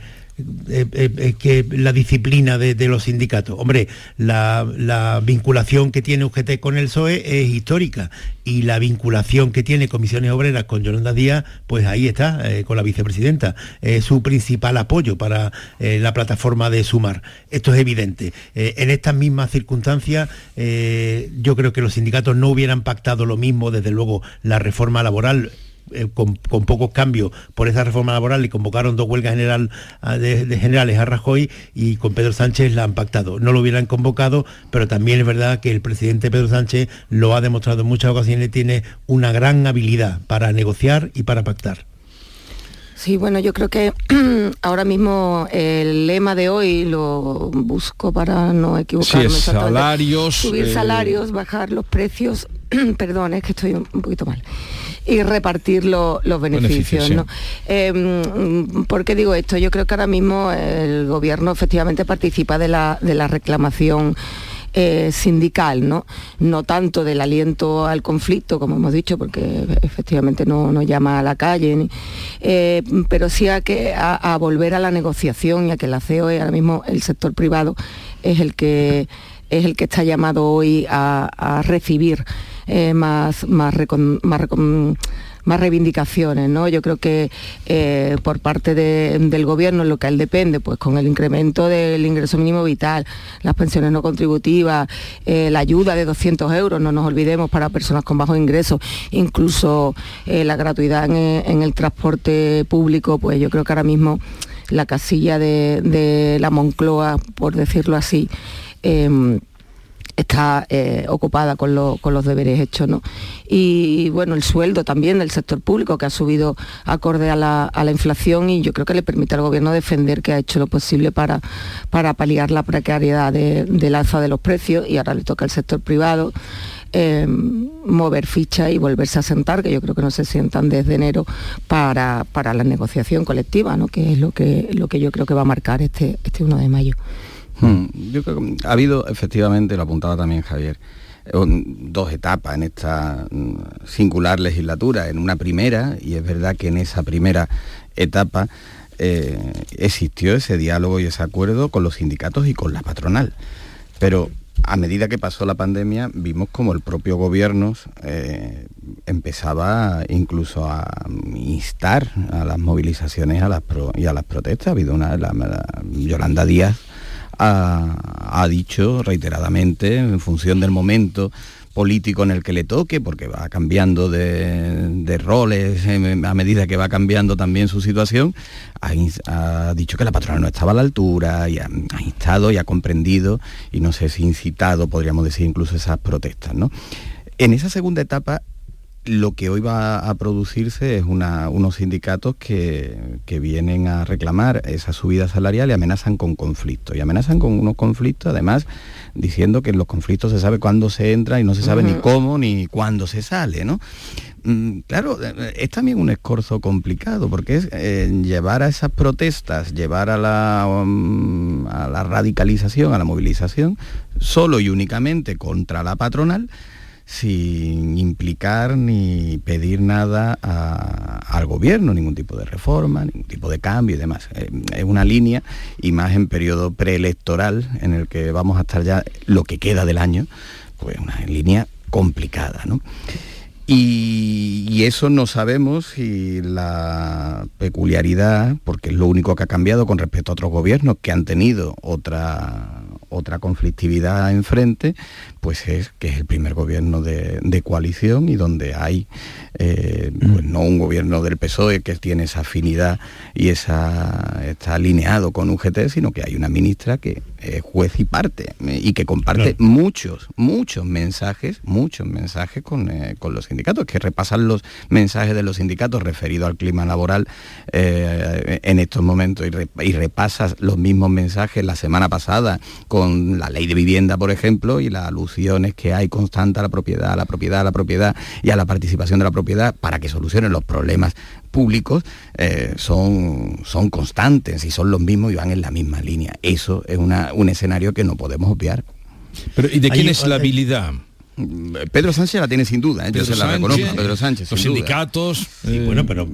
eh, eh, eh, que la disciplina de, los sindicatos. Hombre, la, vinculación que tiene UGT con el PSOE es histórica y la vinculación que tiene Comisiones Obreras con Yolanda Díaz, pues ahí está, con la vicepresidenta. Es su principal apoyo para la plataforma de Sumar. Esto es evidente. en estas mismas circunstancias, yo creo que los sindicatos no hubieran pactado lo mismo, desde luego, la reforma laboral eh, con, pocos cambios por esa reforma laboral y convocaron dos huelgas general, ah, de, generales a Rajoy y con Pedro Sánchez la han pactado. No lo hubieran convocado, pero también es verdad que el presidente Pedro Sánchez lo ha demostrado en muchas ocasiones, tiene una gran habilidad para negociar y para pactar. Sí, bueno, yo creo que ahora mismo el lema de hoy lo busco para no equivocarme. Sí, salarios. Subir eh, salarios, bajar los precios. Perdón, es que estoy un poquito mal y repartir los beneficios. ¿no? Em, ¿Por qué digo esto? Yo creo que ahora mismo el gobierno efectivamente participa de la, de la reclamación. Eh, sindical, ¿no? no tanto del aliento al conflicto, como hemos dicho, porque efectivamente no, llama a la calle, eh, pero sí a, que, a, volver a la negociación y a que la COE, ahora mismo el sector privado, es el que, es el que está llamado hoy a recibir eh, más, más, más, reivindicaciones. ¿no? Yo creo que eh, por parte del gobierno, lo que él depende, pues con el incremento del ingreso mínimo vital, las pensiones no contributivas, eh, la ayuda de 200 euros, no nos olvidemos, para personas con bajos ingresos, incluso la gratuidad en, el transporte público, pues yo creo que ahora mismo la casilla de, la Moncloa, por decirlo así, em, está eh, ocupada con, los deberes hechos. ¿no? Y bueno, el sueldo también del sector público que ha subido acorde a la, inflación y yo creo que le permite al gobierno defender que ha hecho lo posible para, para paliar la precariedad del alza de los precios y ahora le toca al sector privado. Eh, mover ficha y volverse a sentar, que yo creo que no se sientan desde enero para, para la negociación colectiva, ¿no? que es lo que, lo que yo creo que va a marcar este, este 1 de mayo. Hmm, yo creo que ha habido, efectivamente, lo apuntaba también Javier, dos etapas en esta mm, singular legislatura. En una primera, y es verdad que en esa primera etapa eh, existió ese diálogo y ese acuerdo con los sindicatos y con la patronal. Pero a medida que pasó la pandemia, vimos como el propio gobierno eh, empezaba incluso a instar a las movilizaciones a las y a las protestas. Ha habido una, Yolanda Díaz ha, dicho reiteradamente, en función del momento político en el que le toque, porque va cambiando de, roles a medida que va cambiando también su situación, ha, dicho que la patrona no estaba a la altura y ha, instado y ha comprendido y no sé si incitado, podríamos decir, incluso esas protestas. ¿no? En esa segunda etapa lo que hoy va a producirse es unos sindicatos que, vienen a reclamar esa subida salarial y amenazan con conflictos. Y amenazan con unos conflictos, además, diciendo que en los conflictos se sabe cuándo se entra y no se sabe ni cómo ni cuándo se sale, ¿no? Mm, claro, es también un escorzo complicado, porque es eh, llevar a esas protestas, llevar a la, mm, a la radicalización, a la movilización, solo y únicamente contra la patronal, sin implicar ni pedir nada al gobierno, ningún tipo de reforma, ningún tipo de cambio y demás. Eh, es una línea, y más en periodo preelectoral, en el que vamos a estar ya lo que queda del año, pues una línea complicada. ¿no? Y, eso no sabemos si la peculiaridad, porque es lo único que ha cambiado con respecto a otros gobiernos que han tenido otra, otra conflictividad enfrente, pues es que es el primer gobierno de, coalición y donde hay eh, pues no un gobierno del PSOE que tiene esa afinidad y esa, está alineado con UGT, sino que hay una ministra que es juez y parte y que comparte muchos, muchos mensajes, muchos mensajes eh, con, los sindicatos, que repasan los mensajes de los sindicatos referidos al clima laboral eh, en estos momentos y, y repasas los mismos mensajes. La semana pasada con la ley de vivienda, por ejemplo, y la luz que hay constante a la propiedad, a la propiedad, a la propiedad y a la participación de la propiedad para que solucionen los problemas públicos eh, son, son constantes y son los mismos y van en la misma línea. Eso es un escenario que no podemos obviar. Pero, ¿Y de quién es la habilidad? Pedro Sánchez la tiene sin duda, ¿eh? yo se la reconozco, Pedro Sánchez. Los sindicatos. Eh, bueno, pero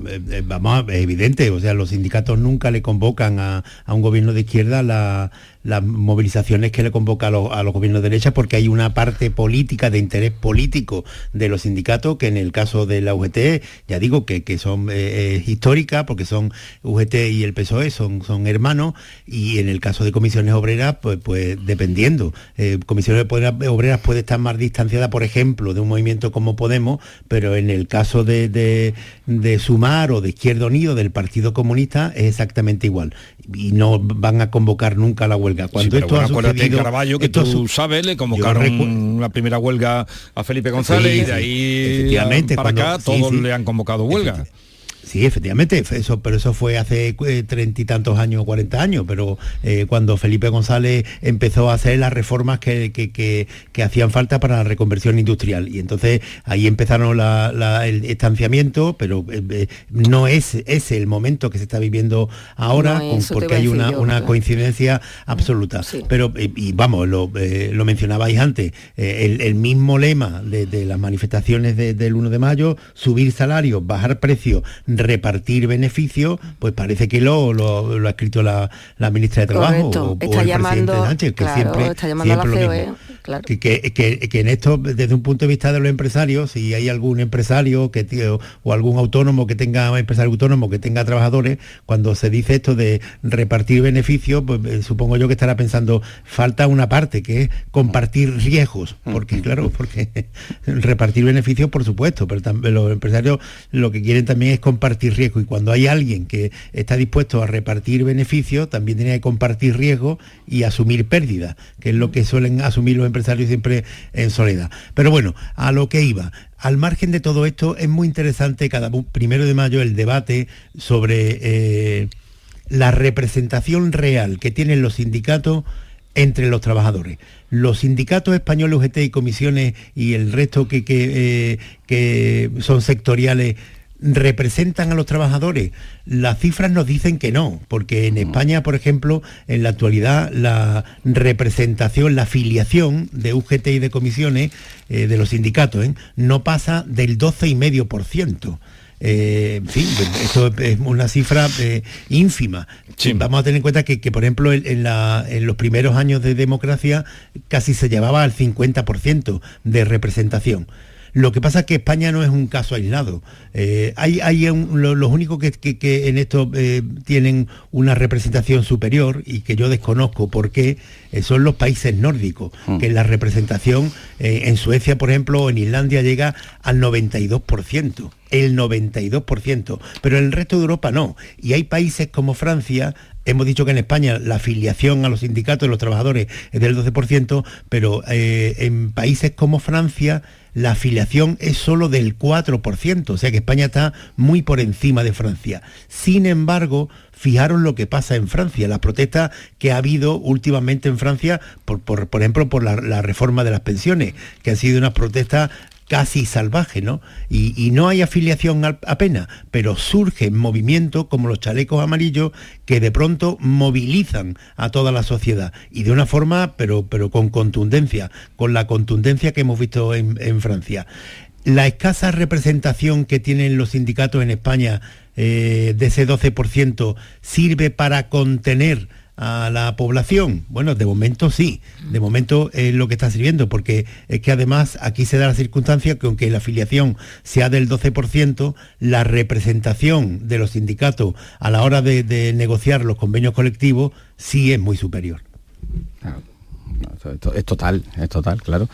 vamos, es evidente, o sea, los sindicatos nunca le convocan a, a un gobierno de izquierda la, las movilizaciones que le convoca a los, gobiernos de derecha porque hay una parte política, de interés político de los sindicatos que en el caso de la UGT, ya digo que, son eh, históricas porque son UGT y el PSOE son, son hermanos y en el caso de comisiones obreras, pues, pues dependiendo. Eh, comisiones obreras puede estar más distanciada, por ejemplo, de un movimiento como Podemos, pero en el caso de, de Sumar o de Izquierda Unido, del Partido Comunista, es exactamente igual. Y no van a convocar nunca la huelga cuando esto ha sucedido, Caraballo, que tú sabes, le convocaron la primera huelga a Felipe González y de ahí para acá todos le han convocado huelga. Sí, efectivamente, eso, pero eso fue hace eh, treinta y tantos años, cuarenta años, pero eh, cuando Felipe González empezó a hacer las reformas que, que, hacían falta para la reconversión industrial. Y entonces ahí empezaron el estanciamiento, pero eh, no es ese el momento que se está viviendo ahora, porque hay una, coincidencia absoluta. Pero, y, vamos, lo, mencionabais antes, el, mismo lema de, las manifestaciones del 1 de mayo, subir salarios, bajar precios, repartir beneficios, pues parece que lo, lo, ha escrito la, ministra de Trabajo o, está el llamando, presidente Sánchez, que siempre, está llamando a la COE, que, en esto, desde un punto de vista de los empresarios, si hay algún empresario que o algún autónomo que tenga, empresario autónomo que tenga trabajadores, cuando se dice esto de repartir beneficios, pues eh, supongo yo que estará pensando, falta una parte, que es compartir riesgos, porque claro, porque repartir beneficios, por supuesto, pero los empresarios lo que quieren también es compartir compartir riesgo y cuando hay alguien que está dispuesto a repartir beneficios, también tiene que compartir riesgo y asumir pérdidas, que es lo que suelen asumir los empresarios siempre en soledad. Pero bueno, a lo que iba. Al margen de todo esto, es muy interesante cada primero de mayo el debate sobre eh, la representación real que tienen los sindicatos entre los trabajadores. Los sindicatos españoles UGT y comisiones y el resto que, que, eh, que son sectoriales ¿Representan a los trabajadores? Las cifras nos dicen que no, porque en. España, por ejemplo, en la actualidad la representación, la afiliación de UGT y de comisiones eh, de los sindicatos ¿eh? no pasa del 12,5%. Eh, en fin, esto es una cifra eh, ínfima. Vamos a tener en cuenta que, por ejemplo, en, los primeros años de democracia casi se llevaba al 50% de representación. Lo que pasa es que España no es un caso aislado. Eh, hay, los únicos que, en esto eh, tienen una representación superior y que yo desconozco por qué eh, son los países nórdicos, hmm. que la representación en Suecia, por ejemplo, o en Islandia llega al 92% el 92%, pero en el resto de Europa no. Y hay países como Francia, hemos dicho que en España la afiliación a los sindicatos de los trabajadores es del 12%, pero en países como Francia la afiliación es solo del 4%, o sea que España está muy por encima de Francia. Sin embargo, fijaron lo que pasa en Francia, las protestas que ha habido últimamente en Francia, por, por, ejemplo, por la, la, reforma de las pensiones, que han sido unas protestas casi salvaje, ¿no? Y, no hay afiliación apenas, pero surgen movimientos como los chalecos amarillos que de pronto movilizan a toda la sociedad y de una forma, pero, pero con contundencia, con la contundencia que hemos visto en, Francia. La escasa representación que tienen los sindicatos en España eh, de ese 12% sirve para contener a la población? Bueno, de momento sí, de momento es lo que está sirviendo, porque es que además aquí se da la circunstancia que aunque la afiliación sea del 12%, la representación de los sindicatos a la hora de, negociar los convenios colectivos sí es muy superior es total, es total, claro.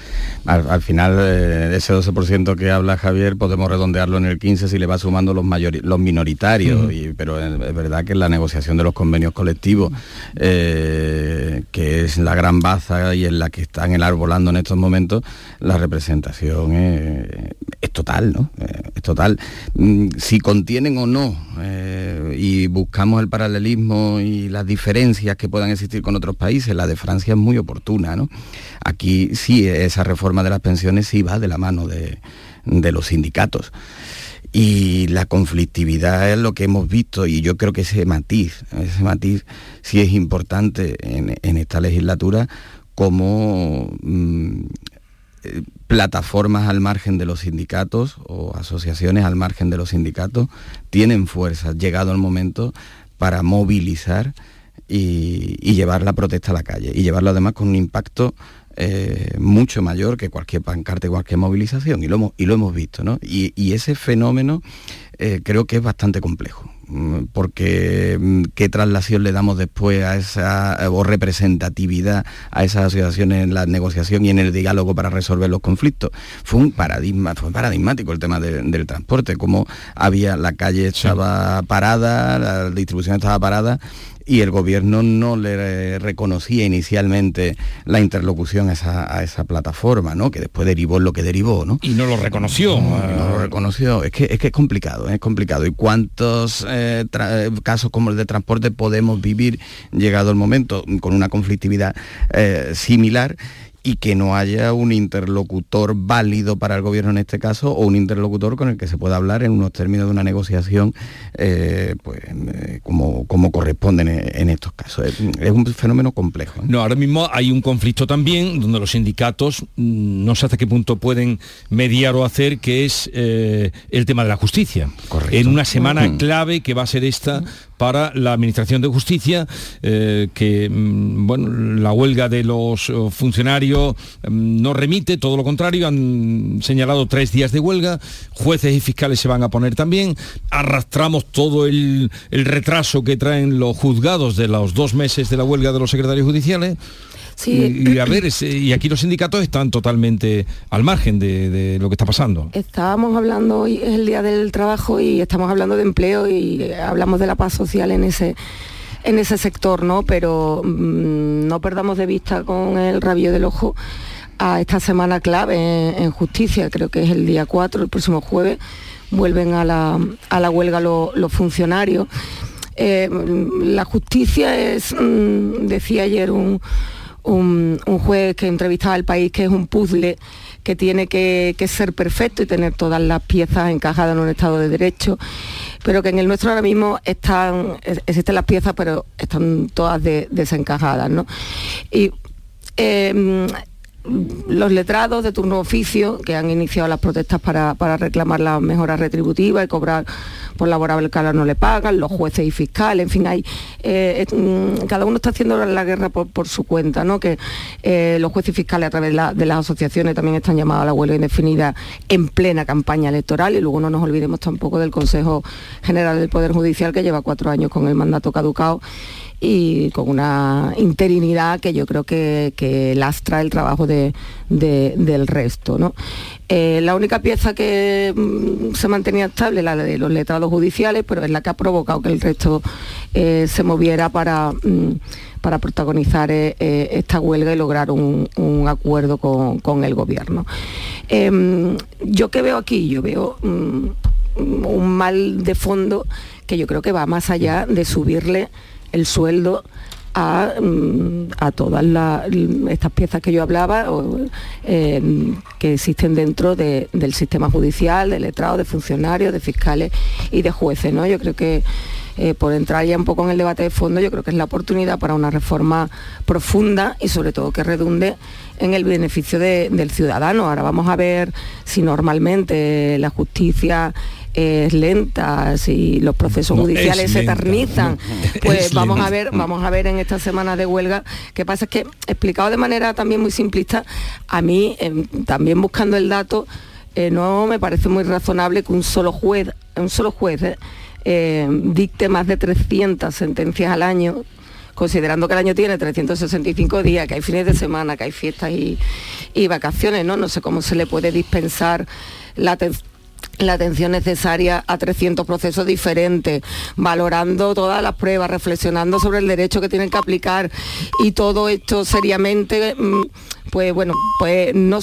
Al, final, eh, ese 12% que habla Javier, podemos redondearlo en el 15 si le va sumando los, los minoritarios, pero es, verdad que la negociación de los convenios colectivos, eh, que es la gran baza y en la que están enarbolando en estos momentos, la representación es, total, ¿no? Eh, es total. Mm, si contienen o no, y buscamos el paralelismo y las diferencias que puedan existir con otros países, la de Francia es muy oportuna Aquí sí, esa reforma de las pensiones sí va de la mano de, los sindicatos. Y la conflictividad es lo que hemos visto y yo creo que ese matiz, ese matiz sí es importante en, esta legislatura como mm, eh, plataformas al margen de los sindicatos o asociaciones al margen de los sindicatos tienen fuerza, llegado el momento para movilizar y, llevar la protesta a la calle y llevarlo además con un impacto eh, mucho mayor que cualquier pancarte, cualquier movilización y lo hemos, y lo hemos visto, ¿no? Y, ese fenómeno eh, creo que es bastante complejo mm, porque mm, qué traslación le damos después a esa o representatividad a esas asociaciones en la negociación y en el diálogo para resolver los conflictos. Fue un paradigma, fue paradigmático el tema del transporte, como había la calle estaba parada, la distribución estaba parada y el gobierno no le reconocía inicialmente la interlocución a esa, plataforma, ¿no? que después derivó en lo que derivó. ¿no? Y no lo reconoció. No, lo reconoció. Es que, es que es complicado, es complicado. ¿Y cuántos eh, casos como el de transporte podemos vivir llegado el momento con una conflictividad eh, similar? Y que no haya un interlocutor válido para el gobierno en este caso o un interlocutor con el que se pueda hablar en unos términos de una negociación eh, pues, eh, como, como corresponden en, estos casos. Es, un fenómeno complejo. ¿eh? No, ahora mismo hay un conflicto también donde los sindicatos mm, no sé hasta qué punto pueden mediar o hacer, que es el tema de la justicia. En una semana clave que va a ser esta para la Administración de Justicia, eh, que mm, bueno, la huelga de los eh, funcionarios mm, no remite, todo lo contrario, han señalado tres días de huelga, jueces y fiscales se van a poner también, arrastramos todo el, retraso que traen los juzgados de los dos meses de la huelga de los secretarios judiciales. Y, a ver, y aquí los sindicatos están totalmente al margen de, lo que está pasando. Estábamos hablando, hoy es el Día del Trabajo y estamos hablando de empleo y hablamos de la paz social en ese en ese sector, ¿no? Pero mm, no perdamos de vista con el rabio del ojo a esta semana clave en, justicia, creo que es el día 4, el próximo jueves, vuelven a la, a la huelga los funcionarios. Eh, la justicia es, mm, decía ayer un, un, juez que entrevistaba al país que es un puzzle que tiene que, ser perfecto y tener todas las piezas encajadas en un estado de derecho, pero que en el nuestro ahora mismo están, existen las piezas, pero están todas desencajadas. ¿no? Y em, los letrados de turno oficio que han iniciado las protestas para, reclamar la mejora retributiva y cobrar por laborable que ahora no le pagan, los jueces y fiscales, en fin, hay, eh, mm, cada uno está haciendo la guerra por, su cuenta, ¿no? que eh, los jueces y fiscales a través de, las asociaciones también están llamados a la huelga indefinida en plena campaña electoral y luego no nos olvidemos tampoco del Consejo General del Poder Judicial que lleva cuatro años con el mandato caducado y con una interinidad que yo creo que, lastra el trabajo del resto. ¿no? Eh, la única pieza que mm, se mantenía estable la de los letrados judiciales, pero es la que ha provocado que el resto eh, se moviera para, mm, para protagonizar eh, esta huelga y lograr un, acuerdo con, el gobierno. Em, yo que veo aquí, yo veo mm, un mal de fondo que yo creo que va más allá de subirle el sueldo a, mm, todas estas piezas que yo hablaba em, que existen dentro del sistema judicial, de letrados, de funcionarios, de fiscales y de jueces. ¿no? Yo creo que eh, por entrar ya un poco en el debate de fondo, yo creo que es la oportunidad para una reforma profunda y sobre todo que redunde en el beneficio del ciudadano. Ahora vamos a ver si normalmente la justicia es lenta, si los procesos judiciales se eternizan, pues vamos a ver, vamos a ver en esta semana de huelga. qué pasa es que, explicado de manera también muy simplista, a mí, em, también buscando el dato, eh, no me parece muy razonable que un solo juez, un solo juez eh, dicte más de 300 sentencias al año considerando que el año tiene 365 días, que hay fines de semana, que hay fiestas y, y vacaciones, ¿no? No sé cómo se le puede dispensar la atención la atención necesaria a 300 procesos diferentes, valorando todas las pruebas, reflexionando sobre el derecho que tienen que aplicar. Y todo esto seriamente, mm, pues bueno, pues no